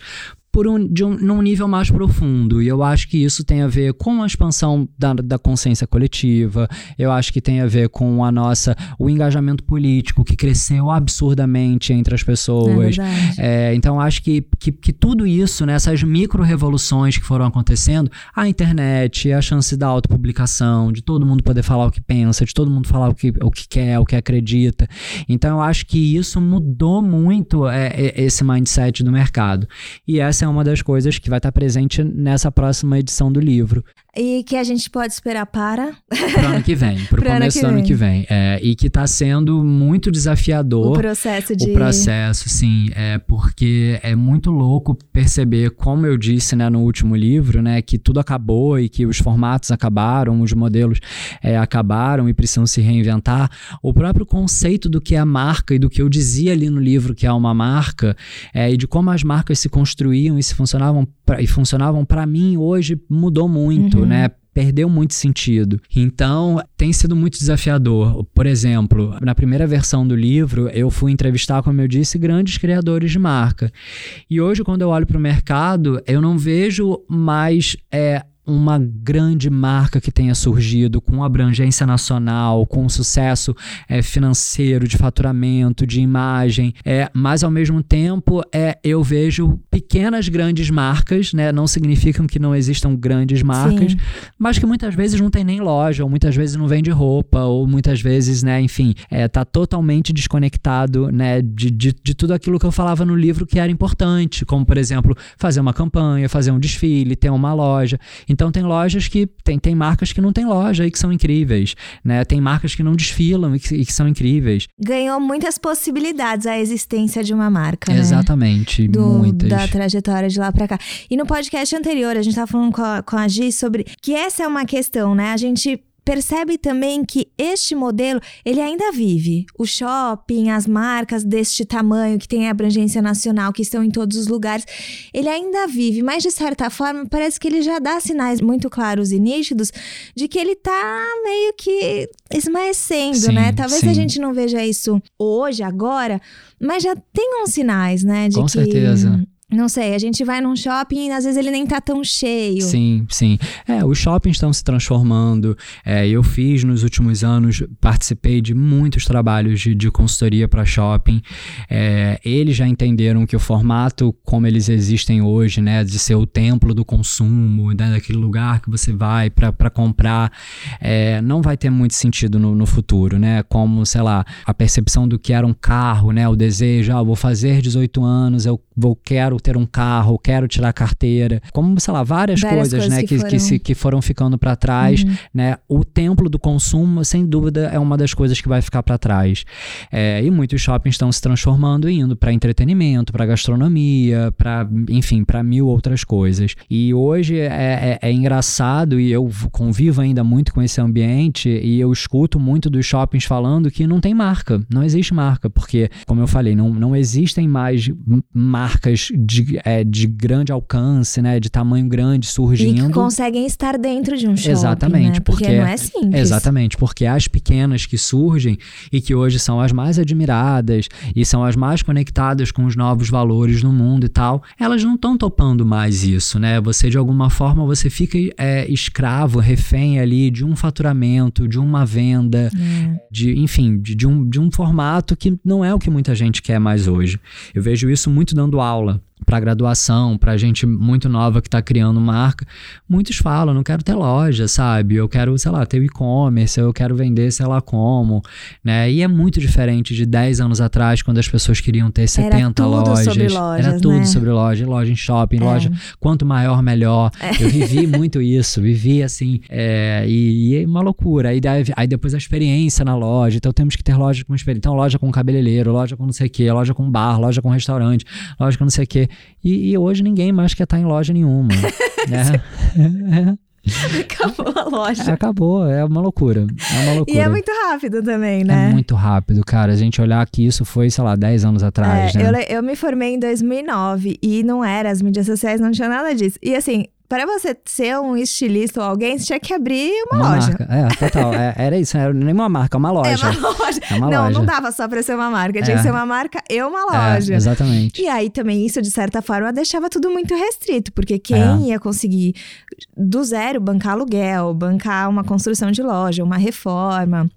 S2: por um, de um, num nível mais profundo. E eu acho que isso tem a ver com a expansão da, da consciência coletiva, eu acho que tem a ver com a nossa, o engajamento político que cresceu absurdamente entre as pessoas. É, é, então acho que, que, que, tudo isso, né, essas micro-revoluções que foram acontecendo, a internet, a chance da autopublicação, de todo mundo poder falar o que pensa, de todo mundo falar o que, o que quer, o que acredita. Então eu acho que isso mudou muito é, é esse mindset do mercado. E essa essa é uma das coisas que vai estar presente nessa próxima edição do livro.
S1: E que a gente pode esperar para?
S2: Para o ano que vem, para o começo do ano que vem. É, e que está sendo muito desafiador.
S1: O processo de.
S2: O processo, sim. É, porque é muito louco perceber, como eu disse né, no último livro, né, que tudo acabou e que os formatos acabaram, os modelos é, acabaram e precisam se reinventar. O próprio conceito do que é a marca e do que eu dizia ali no livro que é uma marca, é, e de como as marcas se construíam e se funcionavam pra, e funcionavam para mim hoje mudou muito. Uhum uhum. né? perdeu muito sentido. Então, tem sido muito desafiador. Por exemplo, na primeira versão do livro, eu fui entrevistar, como eu disse, grandes criadores de marca. E hoje, quando eu olho para o mercado, eu não vejo mais é, uma grande marca que tenha surgido com abrangência nacional, com sucesso é, financeiro, de faturamento, de imagem, é, mas ao mesmo tempo é, eu vejo pequenas grandes marcas, né? Não significam que não existam grandes marcas, Sim. mas que muitas vezes não tem nem loja, ou muitas vezes não vende roupa, ou muitas vezes, né, enfim, é, tá totalmente desconectado, né, de, de, de tudo aquilo que eu falava no livro que era importante, como por exemplo, fazer uma campanha, fazer um desfile, ter uma loja. Então tem lojas que tem, tem marcas que não tem loja e que são incríveis, né? Tem marcas que não desfilam e que, e que são incríveis.
S1: Ganhou muitas possibilidades a existência de uma marca, né?
S2: Exatamente, Do, muitas.
S1: Da trajetória de lá para cá. E no podcast anterior a gente tava falando com a, com a Gi sobre que essa é uma questão, né? A gente percebe também que este modelo ele ainda vive. O shopping, as marcas deste tamanho que tem abrangência nacional, que estão em todos os lugares, ele ainda vive, mas de certa forma parece que ele já dá sinais muito claros e nítidos de que ele tá meio que esmaecendo, sim, né? Talvez sim. a gente não veja isso hoje, agora, mas já tem uns sinais, né?
S2: De Com que certeza
S1: não sei, a gente vai num shopping e às vezes ele nem tá tão cheio.
S2: Sim, sim. É, os shoppings estão se transformando. É, eu fiz nos últimos anos, participei de muitos trabalhos de, de consultoria para shopping. É, eles já entenderam que o formato como eles existem hoje, né, de ser o templo do consumo, né, daquele lugar que você vai para comprar, é, não vai ter muito sentido no, no, futuro, né? Como, sei lá, a percepção do que era um carro, né? O desejo, ah, vou fazer 18 anos, eu vou quero ter um carro, quero tirar carteira, como, sei lá, várias, várias coisas, coisas, né, que, que, foram... Que, se, que foram ficando para trás, uhum. né? O templo do consumo, sem dúvida, é uma das coisas que vai ficar para trás. É, e muitos shoppings estão se transformando indo para entretenimento, para gastronomia, para, enfim, para mil outras coisas. E hoje é, é, é engraçado e eu convivo ainda muito com esse ambiente e eu escuto muito dos shoppings falando que não tem marca, não existe marca, porque, como eu falei, não, não existem mais marcas de, é, de grande alcance, né? De tamanho grande surgindo. E que
S1: conseguem estar dentro de um shopping,
S2: Exatamente.
S1: Né? Porque, porque, não é simples.
S2: Exatamente, porque as pequenas que surgem e que hoje são as mais admiradas e são as mais conectadas com os novos valores no mundo e tal, elas não estão topando mais isso, né? Você, de alguma forma, você fica é, escravo, refém ali de um faturamento, de uma venda, é. de, enfim, de, de, um, de um formato que não é o que muita gente quer mais hoje. Eu vejo isso muito dando aula para graduação, para gente muito nova que está criando marca, muitos falam, não quero ter loja, sabe? Eu quero, sei lá, ter e-commerce, eu quero vender, sei lá como, né? E é muito diferente de 10 anos atrás, quando as pessoas queriam ter 70 Era tudo lojas. Sobre lojas. Era tudo né? sobre loja, loja em shopping, é. loja quanto maior, melhor. É. Eu vivi muito isso, vivi assim, é, e, e é uma loucura. Aí, aí depois a experiência na loja, então temos que ter loja com experiência. Então, loja com cabeleireiro, loja com não sei o que, loja com bar, loja com restaurante, loja com não sei o que. E, e, hoje ninguém mais quer estar em loja nenhuma. né?
S1: Acabou a loja.
S2: Acabou, é uma loucura. É uma loucura.
S1: E é muito rápido também, né?
S2: É muito rápido, cara. A gente olhar que isso foi, sei lá, 10 anos atrás,
S1: é,
S2: né?
S1: Eu, eu me formei em 2009 e não era, as mídias sociais não tinha nada disso. E assim, para você ser um estilista ou alguém, você tinha que abrir uma, uma loja.
S2: Marca. É, total. É, era isso, não era nem uma marca, uma loja.
S1: É uma loja. É uma não, loja. não dava só pra ser uma marca, tinha é. que ser uma marca e uma é, loja.
S2: É, exatamente.
S1: E aí também isso, de certa forma, deixava tudo muito restrito, porque quem é. ia conseguir do zero bancar aluguel, bancar uma construção de loja, uma reforma.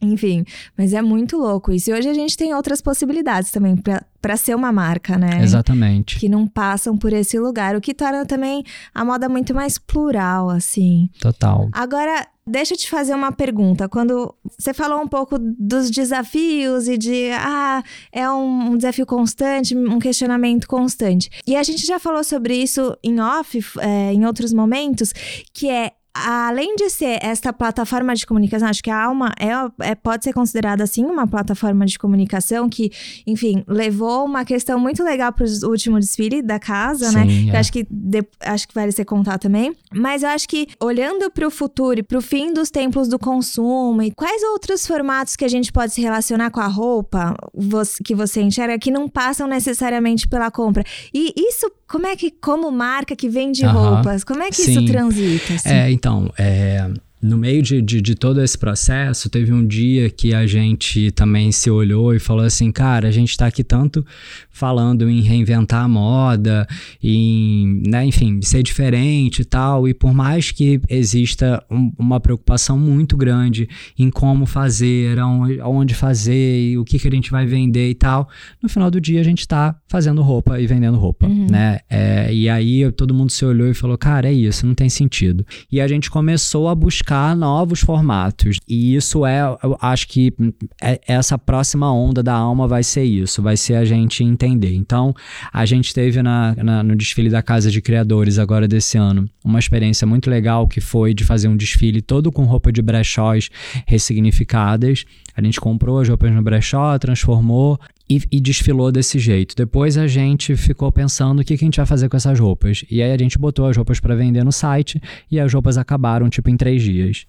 S1: Enfim, mas é muito louco isso. E hoje a gente tem outras possibilidades também para ser uma marca, né?
S2: Exatamente.
S1: Que não passam por esse lugar, o que torna também a moda muito mais plural, assim.
S2: Total.
S1: Agora, deixa eu te fazer uma pergunta. Quando você falou um pouco dos desafios e de, ah, é um desafio constante, um questionamento constante. E a gente já falou sobre isso em off, é, em outros momentos, que é além de ser esta plataforma de comunicação, acho que a Alma é, é, pode ser considerada assim uma plataforma de comunicação que, enfim, levou uma questão muito legal para o último desfile da casa, né? Sim, né? É. Que acho que de, acho que vale ser contar também. Mas eu acho que olhando para o futuro e para o fim dos tempos do consumo e quais outros formatos que a gente pode se relacionar com a roupa você, que você enxerga que não passam necessariamente pela compra. E isso, como é que como marca que vende roupas, como é que
S2: Sim.
S1: isso transita? Assim?
S2: É, então então, é, no meio de, de, de, todo esse processo, teve um dia que a gente também se olhou e falou assim: cara, a gente está aqui tanto falando em reinventar a moda, em, né, enfim, ser diferente e tal, e por mais que exista um, uma preocupação muito grande em como fazer, aonde, fazer, e o que, que a gente vai vender e tal, no final do dia a gente está fazendo roupa e vendendo roupa, uhum. né? É, e aí todo mundo se olhou e falou: cara, é isso, não tem sentido. E a gente começou a buscar buscar novos formatos. E isso é, eu acho que é, essa próxima onda da alma vai ser isso, vai ser a gente entender. Então, a gente teve na, na, no desfile da Casa de Criadores agora desse ano uma experiência muito legal que foi de fazer um desfile todo com roupa de brechós ressignificadas. A gente comprou as roupas no brechó, transformou e, e, desfilou desse jeito. Depois a gente ficou pensando o que, que, a gente vai fazer com essas roupas. E aí a gente botou as roupas para vender no site e as roupas acabaram tipo em três dias.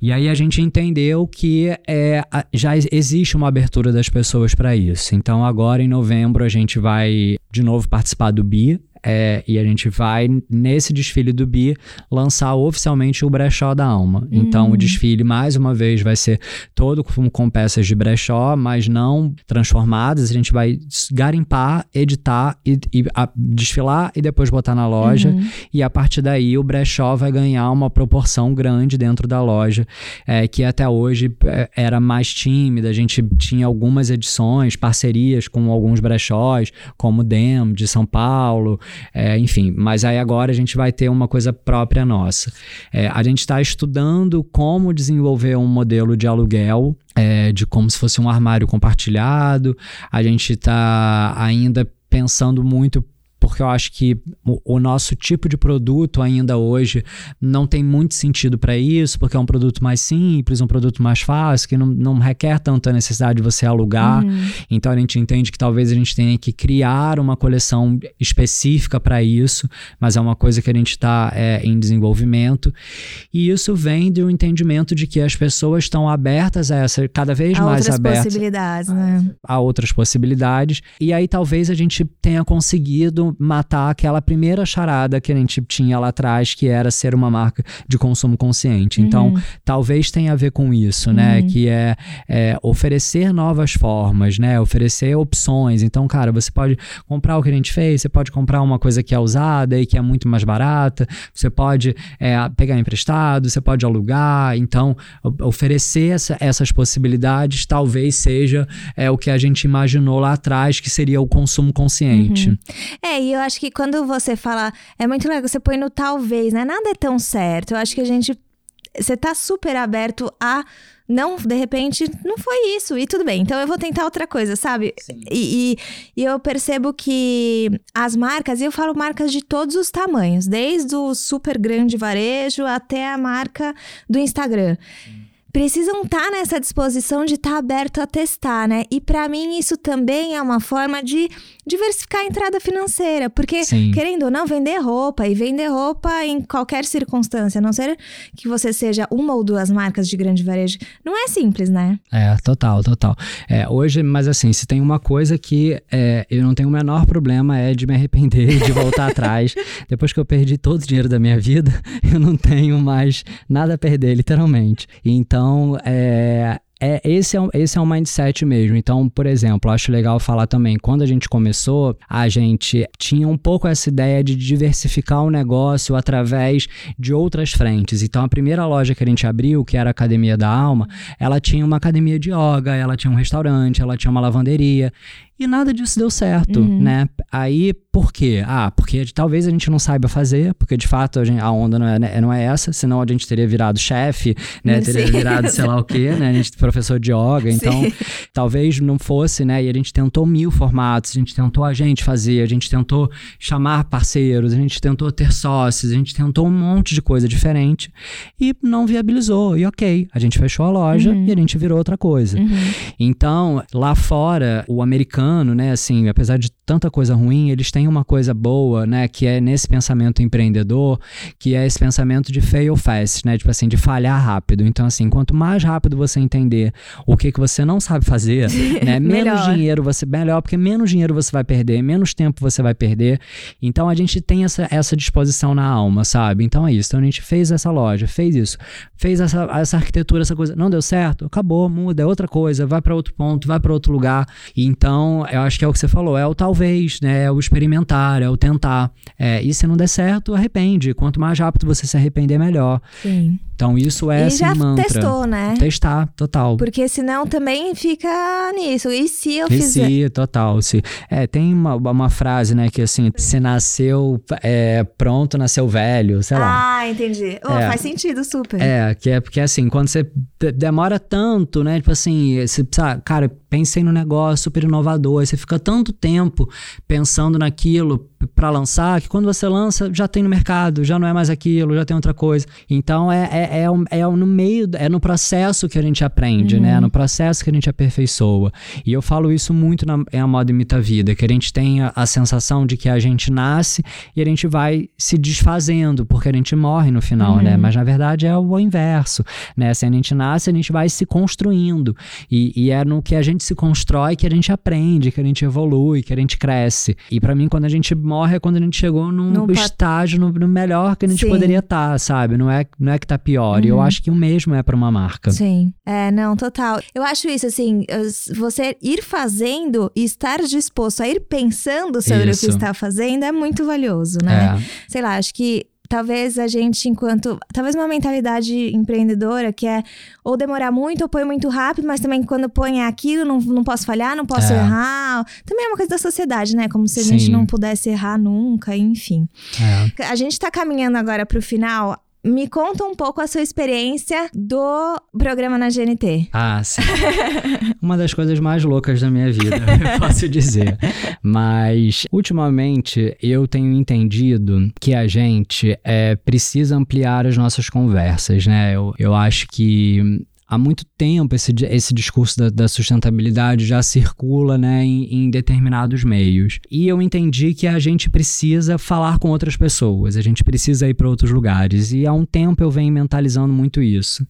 S2: E aí a gente entendeu que é, já existe uma abertura das pessoas para isso. Então agora em novembro a gente vai de novo participar do BIA, é, e a gente vai, nesse desfile do Bi, lançar oficialmente o brechó da alma. Então, o hum. desfile, mais uma vez, vai ser todo com, com peças de brechó, mas não transformadas. A gente vai garimpar, editar e, e a, desfilar e depois botar na loja. Uhum. E a partir daí, o brechó vai ganhar uma proporção grande dentro da loja, é, que até hoje é, era mais tímida. A gente tinha algumas edições, parcerias com alguns brechós, como o DEM de São Paulo. É, enfim, mas aí agora a gente vai ter uma coisa própria nossa. É, a gente está estudando como desenvolver um modelo de aluguel é, de como se fosse um armário compartilhado. A gente está ainda pensando muito porque eu acho que o, nosso tipo de produto ainda hoje não tem muito sentido para isso, porque é um produto mais simples, um produto mais fácil, que não, não requer tanta necessidade de você alugar. Uhum. Então a gente entende que talvez a gente tenha que criar uma coleção específica para isso, mas é uma coisa que a gente está é, em desenvolvimento. E isso vem do entendimento de que as pessoas estão abertas a essa, cada vez
S1: a
S2: mais
S1: outras
S2: abertas
S1: possibilidades, né?
S2: a outras possibilidades. E aí talvez a gente tenha conseguido matar aquela primeira charada que a gente tinha lá atrás, que era ser uma marca de consumo consciente. Então, uhum. talvez tenha a ver com isso, né? Uhum. Que é, é, oferecer novas formas, né? Oferecer opções. Então, cara, você pode comprar o que a gente fez, você pode comprar uma coisa que é usada e que é muito mais barata, você pode é, pegar emprestado, você pode alugar. Então, oferecer essa, essas possibilidades talvez seja é, o que a gente imaginou lá atrás, que seria o consumo consciente. Uhum.
S1: É, e eu acho que quando você fala. É muito legal, você põe no talvez, né? Nada é tão certo. Eu acho que a gente. Você tá super aberto a. Não, de repente, não foi isso. E tudo bem. Então eu vou tentar outra coisa, sabe? E, e, e, eu percebo que as marcas, e eu falo marcas de todos os tamanhos, desde o super grande varejo até a marca do Instagram. Precisam estar tá nessa disposição de estar tá aberto a testar, né? E para mim isso também é uma forma de diversificar a entrada financeira, porque Sim. querendo ou não vender roupa e vender roupa em qualquer circunstância, a não ser que você seja uma ou duas marcas de grande varejo, não é simples, né?
S2: É, total, total. É, hoje, mas assim, se tem uma coisa que é, eu não tenho o menor problema é de me arrepender de voltar atrás. Depois que eu perdi todo o dinheiro da minha vida, eu não tenho mais nada a perder, literalmente. Então então, é, é, esse, é, esse é um mindset mesmo. Então, por exemplo, acho legal falar também, quando a gente começou, a gente tinha um pouco essa ideia de diversificar o negócio através de outras frentes. Então, a primeira loja que a gente abriu, que era a Academia da Alma, ela tinha uma academia de yoga, ela tinha um restaurante, ela tinha uma lavanderia. E nada disso deu certo, uhum. né? Aí, por quê? Ah, porque talvez a gente não saiba fazer, porque de fato a, gente, a onda não é, né, não é essa, senão a gente teria virado chefe, né? Sim. Teria virado sei lá o quê, né? A gente professor de yoga, então Sim. talvez não fosse, né? E a gente tentou mil formatos, a gente tentou a gente fazer, a gente tentou chamar parceiros, a gente tentou ter sócios, a gente tentou um monte de coisa diferente e não viabilizou. E ok, a gente fechou a loja uhum. e a gente virou outra coisa. Uhum. Então, lá fora, o americano ano, né? Assim, apesar de tanta coisa ruim, eles têm uma coisa boa, né, que é nesse pensamento empreendedor, que é esse pensamento de fail fast, né, tipo assim, de falhar rápido. Então, assim, quanto mais rápido você entender o que, que você não sabe fazer, né, menos dinheiro você, melhor, porque menos dinheiro você vai perder, menos tempo você vai perder. Então, a gente tem essa, essa disposição na alma, sabe? Então, é isso. Então, a gente fez essa loja, fez isso, fez essa, essa arquitetura, essa coisa, não deu certo, acabou, muda, é outra coisa, vai para outro ponto, vai para outro lugar. Então, eu acho que é o que você falou, é o talvez, né? É o experimentar, é o tentar. É, e se não der certo, arrepende. Quanto mais rápido você se arrepender, melhor.
S1: Sim.
S2: Então isso é
S1: e
S2: assim,
S1: já
S2: mantra.
S1: testou, né?
S2: Testar, total.
S1: Porque senão também fica nisso. E se eu
S2: e
S1: fizer?
S2: Se, total. Se, é, tem uma, uma frase, né, que assim, se nasceu é, pronto, nasceu velho, sei lá.
S1: Ah, entendi. Oh,
S2: É.
S1: Faz sentido, super.
S2: É, que é porque assim, quando você de- demora tanto, né? Tipo assim, você, sabe, cara, pensei no negócio super inovador, aí você fica tanto tempo pensando naquilo p- pra lançar, que quando você lança, já tem no mercado, já não é mais aquilo, já tem outra coisa. Então é, é, é, um- é no meio, é no processo que a gente aprende, né? É no processo que a gente aperfeiçoa. E eu falo isso muito na, em A Moda Imita a Vida, que a gente tem a, a sensação de que a gente nasce e a gente vai se desfazendo, porque a gente morre no final, né? Mas na verdade é o inverso, né? Se a gente nasce, a gente vai se construindo. E, e é no que a gente se constrói que a gente aprende, que a gente evolui, que a gente cresce. E pra mim, quando a gente morre, é quando a gente chegou num
S1: pa-
S2: estágio, no, no melhor que a gente
S1: Sim.
S2: poderia estar, sabe? Não é, não é que tá pior. E eu acho que o mesmo é pra uma marca.
S1: Sim. É, não, total. Eu acho isso, assim, as- você ir fazendo e estar disposto a ir pensando sobre
S2: Isso.
S1: o que está fazendo é muito valioso, né?
S2: É.
S1: Sei lá, acho que talvez a gente, enquanto. Talvez uma mentalidade empreendedora que é ou demorar muito ou põe muito rápido, mas também quando põe aquilo, não, não posso falhar, não posso
S2: É.
S1: errar. Também é uma coisa da sociedade, né? Como se a gente
S2: Sim.
S1: não pudesse errar nunca, enfim.
S2: É.
S1: A gente tá caminhando agora pro final. Me conta um pouco a sua experiência do programa na GNT.
S2: Ah, sim. Uma das coisas mais loucas da minha vida, eu posso dizer. Mas, ultimamente, eu tenho entendido que a gente é, precisa ampliar as nossas conversas, né? Eu, eu acho que. Há muito tempo esse, esse discurso da, da sustentabilidade já circula né, em, em determinados meios. E eu entendi que a gente precisa falar com outras pessoas, a gente precisa ir para outros lugares. E há um tempo eu venho mentalizando muito isso.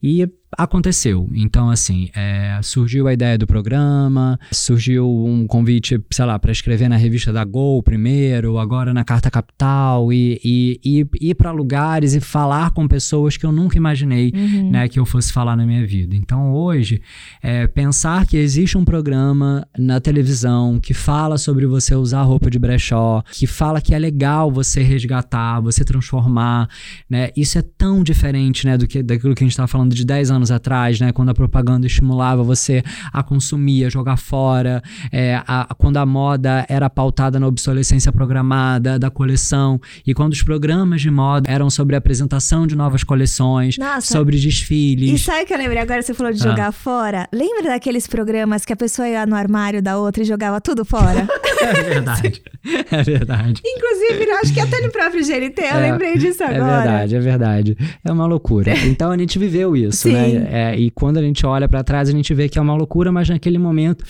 S2: E aconteceu. Então, assim, é, surgiu a ideia do programa, surgiu um convite, sei lá, para escrever na revista da Gol primeiro, agora na Carta Capital, e, e, e ir para lugares e falar com pessoas que eu nunca imaginei né, que eu fosse falar na minha vida. Então, hoje, é, pensar que existe um programa na televisão que fala sobre você usar roupa de brechó, que fala que é legal você resgatar, você transformar, né? Isso é tão diferente, né, do que daquilo que a gente estava falando de 10 anos atrás, né, quando a propaganda estimulava você a consumir, a jogar fora, é, a- a- quando a moda era pautada na obsolescência programada da coleção e quando os programas de moda eram sobre a apresentação de novas coleções,
S1: Nossa.
S2: sobre
S1: E
S2: desfiles.
S1: sabe o que eu lembrei agora? Você falou de
S2: Ah.
S1: jogar fora. Lembra daqueles programas que a pessoa ia no armário da outra e jogava tudo fora?
S2: É verdade. É verdade.
S1: Inclusive, acho que até no próprio GNT, eu
S2: É,
S1: lembrei disso
S2: É
S1: agora.
S2: verdade, é verdade. É uma loucura. Então a gente viveu isso,
S1: Sim.
S2: né? É, e quando a gente olha pra trás, a gente vê que é uma loucura, mas naquele momento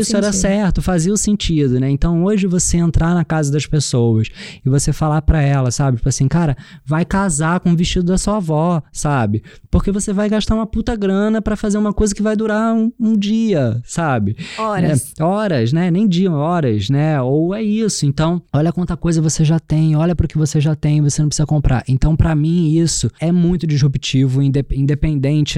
S2: isso era
S1: sentido.
S2: certo, fazia o sentido, né? Então hoje você entrar na casa das pessoas e você falar pra elas, sabe? Tipo assim, cara, vai casar com o vestido da sua avó, sabe? Porque você vai gastar uma puta grana pra fazer uma coisa que vai durar um, um dia, sabe?
S1: Horas.
S2: É, horas, né? Nem dia, horas, né? Ou é isso. Então, olha quanta coisa você já tem, olha pro que você já tem, você não precisa comprar. Então, pra mim, isso é muito disruptivo, inde-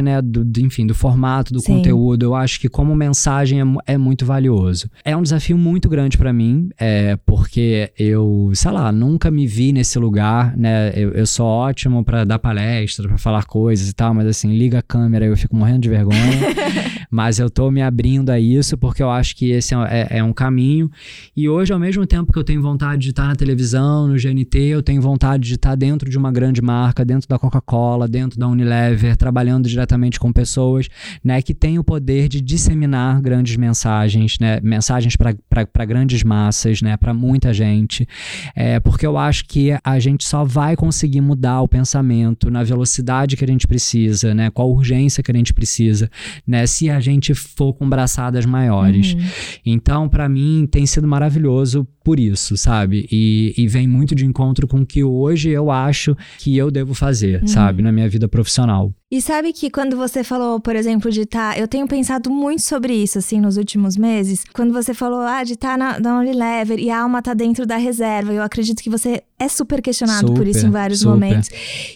S2: né? Do, do- enfim, do formato, do
S1: Sim.
S2: conteúdo. Eu acho que como mensagem é, é muito valioso. É um desafio muito grande pra mim, é, porque eu, sei lá, nunca me vi nesse lugar, né? Eu, eu sou ótimo pra dar palestra, pra falar coisas e tal, mas assim, liga a câmera e eu fico morrendo de vergonha. mas eu tô me abrindo a isso porque eu acho que esse é, é- é um caminho. E hoje, ao mesmo tempo que eu tenho vontade de estar na televisão, no GNT, eu tenho vontade de estar dentro de uma grande marca, dentro da Coca-Cola, dentro da Unilever, trabalhando diretamente com pessoas, né, que têm o poder de disseminar grandes mensagens, né, mensagens para grandes massas, né, para muita gente. É, porque eu acho que a gente só vai conseguir mudar o pensamento na velocidade que a gente precisa, né, com a urgência que a gente precisa, né, se a gente for com braçadas maiores. Uhum. Então, para mim, tem sido maravilhoso por isso, sabe? E, e, vem muito de encontro com o que hoje eu acho que eu devo fazer, uhum. sabe? Na minha vida profissional.
S1: E sabe que quando você falou, por exemplo, de estar. Tá, eu tenho pensado muito sobre isso, assim, nos últimos meses. Quando você falou, ah, de estar tá na, na Unilever e a alma tá dentro da reserva. Eu acredito que você é super questionado super, por isso em vários super. momentos.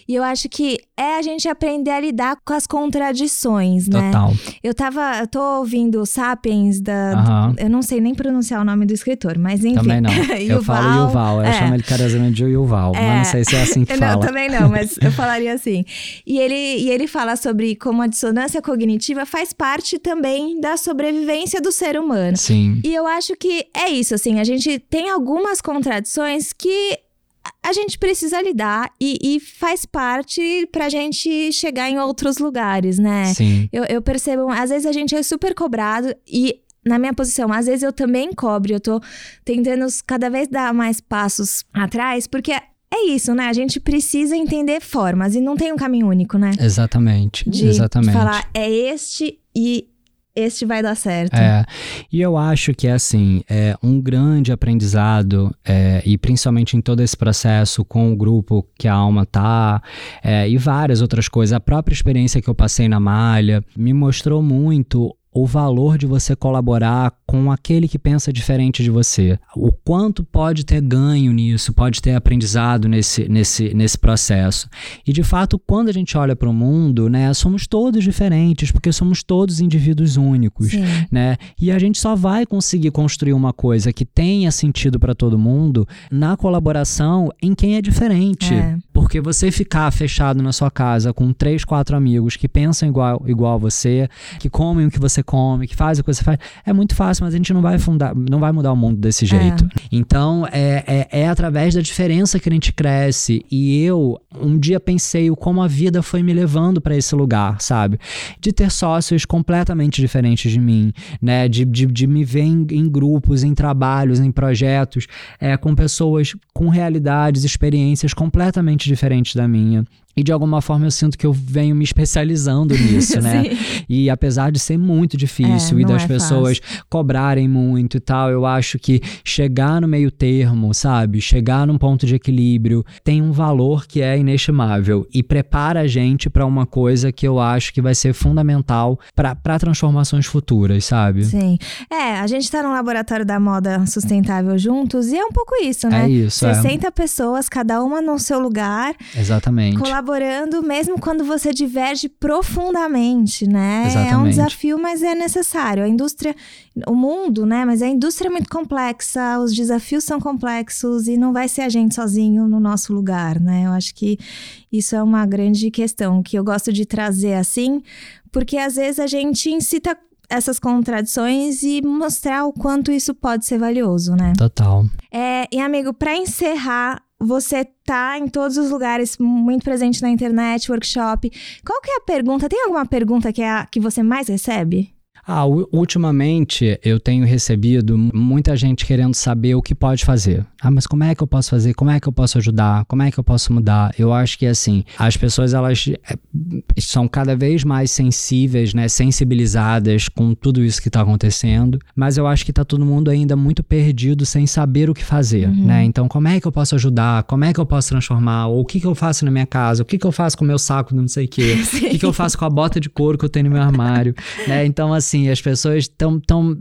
S1: E eu acho que é a gente aprender a lidar com as contradições, né?
S2: Total.
S1: Eu tava. Eu tô ouvindo Sapiens da. Eu não sei nem pronunciar o nome do escritor, mas enfim.
S2: Também não. eu falo Yuval. Eu é. chamo ele carinhosamente de Yuval. É. Mas não sei se é assim que fala.
S1: Não, também não, mas eu falaria assim. E ele, e ele fala sobre como a dissonância cognitiva faz parte também da sobrevivência do ser humano.
S2: Sim.
S1: E eu acho que é isso, assim, a gente tem algumas contradições que a gente precisa lidar e, e, faz parte pra gente chegar em outros lugares, né?
S2: Sim.
S1: Eu, eu percebo, às vezes a gente é super cobrado e na minha posição, às vezes eu também cobro, eu tô tentando cada vez dar mais passos atrás, porque é isso, né? A gente precisa entender formas e não tem um caminho único, né?
S2: Exatamente.
S1: De,
S2: exatamente.
S1: Falar, é este e este vai dar certo.
S2: É, e eu acho que, assim, é um grande aprendizado, é, e principalmente em todo esse processo com o grupo que a Alma tá, é, e várias outras coisas, a própria experiência que eu passei na Malha me mostrou muito o valor de você colaborar com aquele que pensa diferente de você. O quanto pode ter ganho nisso, pode ter aprendizado nesse, nesse, nesse processo. E de fato, quando a gente olha para o mundo, né, somos todos diferentes, porque somos todos indivíduos únicos, Sim. né? E a gente só vai conseguir construir uma coisa que tenha sentido para todo mundo na colaboração em quem é diferente. É. Porque você ficar fechado na sua casa com três, quatro amigos que pensam igual, igual a você, que comem o que você come, que fazem o que você faz, é muito fácil mas a gente não vai fundar, não vai mudar o mundo desse é. jeito. É. Então, é, é, é, através da diferença que a gente cresce. E eu, um dia pensei o como a vida foi me levando para esse lugar, sabe? De ter sócios completamente diferentes de mim, né? De, de, de me ver em, em, grupos, em trabalhos, em projetos, é, com pessoas com realidades, experiências completamente diferentes da minha. E de alguma forma eu sinto que eu venho me especializando nisso, né? e apesar de ser muito difícil é, e das é pessoas fácil. cobrarem muito e tal, eu acho que chegar no meio termo, sabe? Chegar num ponto de equilíbrio tem um valor que é inestimável e prepara a gente para uma coisa que eu acho que vai ser fundamental para transformações futuras, sabe?
S1: Sim. É, a gente tá no laboratório da moda sustentável juntos e é um pouco isso, né?
S2: É isso.
S1: 60
S2: é.
S1: pessoas, cada uma no seu lugar.
S2: Exatamente
S1: colaborando mesmo quando você diverge profundamente, né?
S2: Exatamente.
S1: É um desafio, mas é necessário. A indústria, o mundo, né? Mas a indústria é muito complexa, os desafios são complexos e não vai ser a gente sozinho no nosso lugar, né? Eu acho que isso é uma grande questão que eu gosto de trazer assim, porque às vezes a gente incita essas contradições e mostrar o quanto isso pode ser valioso, né?
S2: Total.
S1: É, e amigo, para encerrar você tá em todos os lugares, muito presente na internet, workshop. Qual que é a pergunta? Tem alguma pergunta que é a que você mais recebe?
S2: Ah, ultimamente eu tenho recebido muita gente querendo saber o que pode fazer. Ah, mas como é que eu posso fazer? Como é que eu posso ajudar? Como é que eu posso mudar? Eu acho que assim, as pessoas elas eh, são cada vez mais sensíveis, né, sensibilizadas com tudo isso que está acontecendo, mas eu acho que está todo mundo ainda muito perdido sem saber o que fazer, uhum. né? Então, como é que eu posso ajudar? Como é que eu posso transformar? Ou o que que eu faço na minha casa? O que que eu faço com o meu saco de não sei o quê? o que que eu faço com a bota de couro que eu tenho no meu armário, né? Então, assim, assim, as pessoas estão tão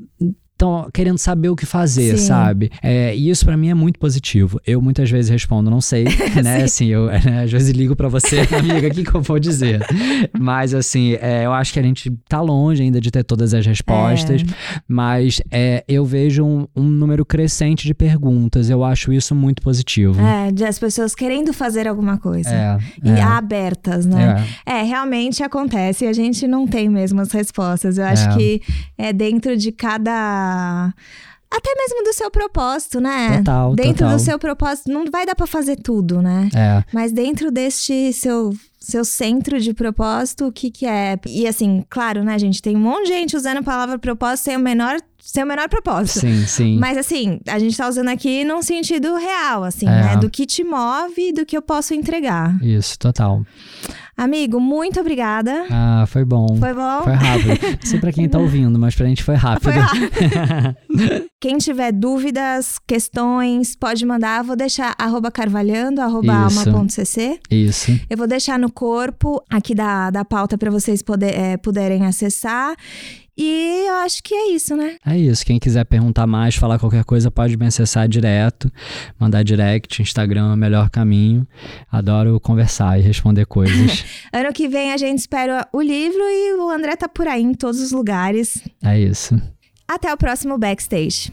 S2: estão querendo saber o que fazer, Sim. sabe? É, e isso para mim é muito positivo. Eu muitas vezes respondo, não sei, né? assim, eu né, às vezes ligo para você, amiga, o que, que eu vou dizer? Mas assim, é, eu acho que a gente tá longe ainda de ter todas as respostas, é. mas é, eu vejo um, um, número crescente de perguntas. Eu acho isso muito positivo.
S1: É, de as pessoas querendo fazer alguma coisa. É, e é. abertas, né? É. realmente acontece e a gente não tem mesmo as respostas. Eu acho que é dentro de cada até mesmo do seu propósito, né?
S2: Total,
S1: Dentro
S2: total.
S1: do seu propósito, não vai dar para fazer tudo, né?
S2: É.
S1: Mas dentro deste seu seu centro de propósito, o que que é? E assim, claro, né, gente, tem um monte de gente usando a palavra propósito sem o menor sem o menor propósito.
S2: Sim, sim.
S1: Mas assim, a gente tá usando aqui num sentido real, assim, é. né? Do que te move e do que eu posso entregar.
S2: Isso, total.
S1: Amigo, muito obrigada.
S2: Ah, foi bom.
S1: Foi bom?
S2: Foi rápido. Não sei pra quem tá ouvindo, mas pra gente foi rápido.
S1: Foi rápido. quem tiver dúvidas, questões, pode mandar. Vou deixar arroba carvalhando, arroba alma.cc.
S2: Isso.
S1: Eu vou deixar no corpo aqui da, da pauta para vocês poder, é, puderem acessar. E eu acho que é isso, né?
S2: É isso. Quem quiser perguntar mais, falar qualquer coisa, pode me acessar direto, mandar direct, Instagram é o melhor caminho. Adoro conversar e responder coisas.
S1: ano que vem a gente espera o livro e o André tá por aí em todos os lugares.
S2: É isso.
S1: Até o próximo backstage.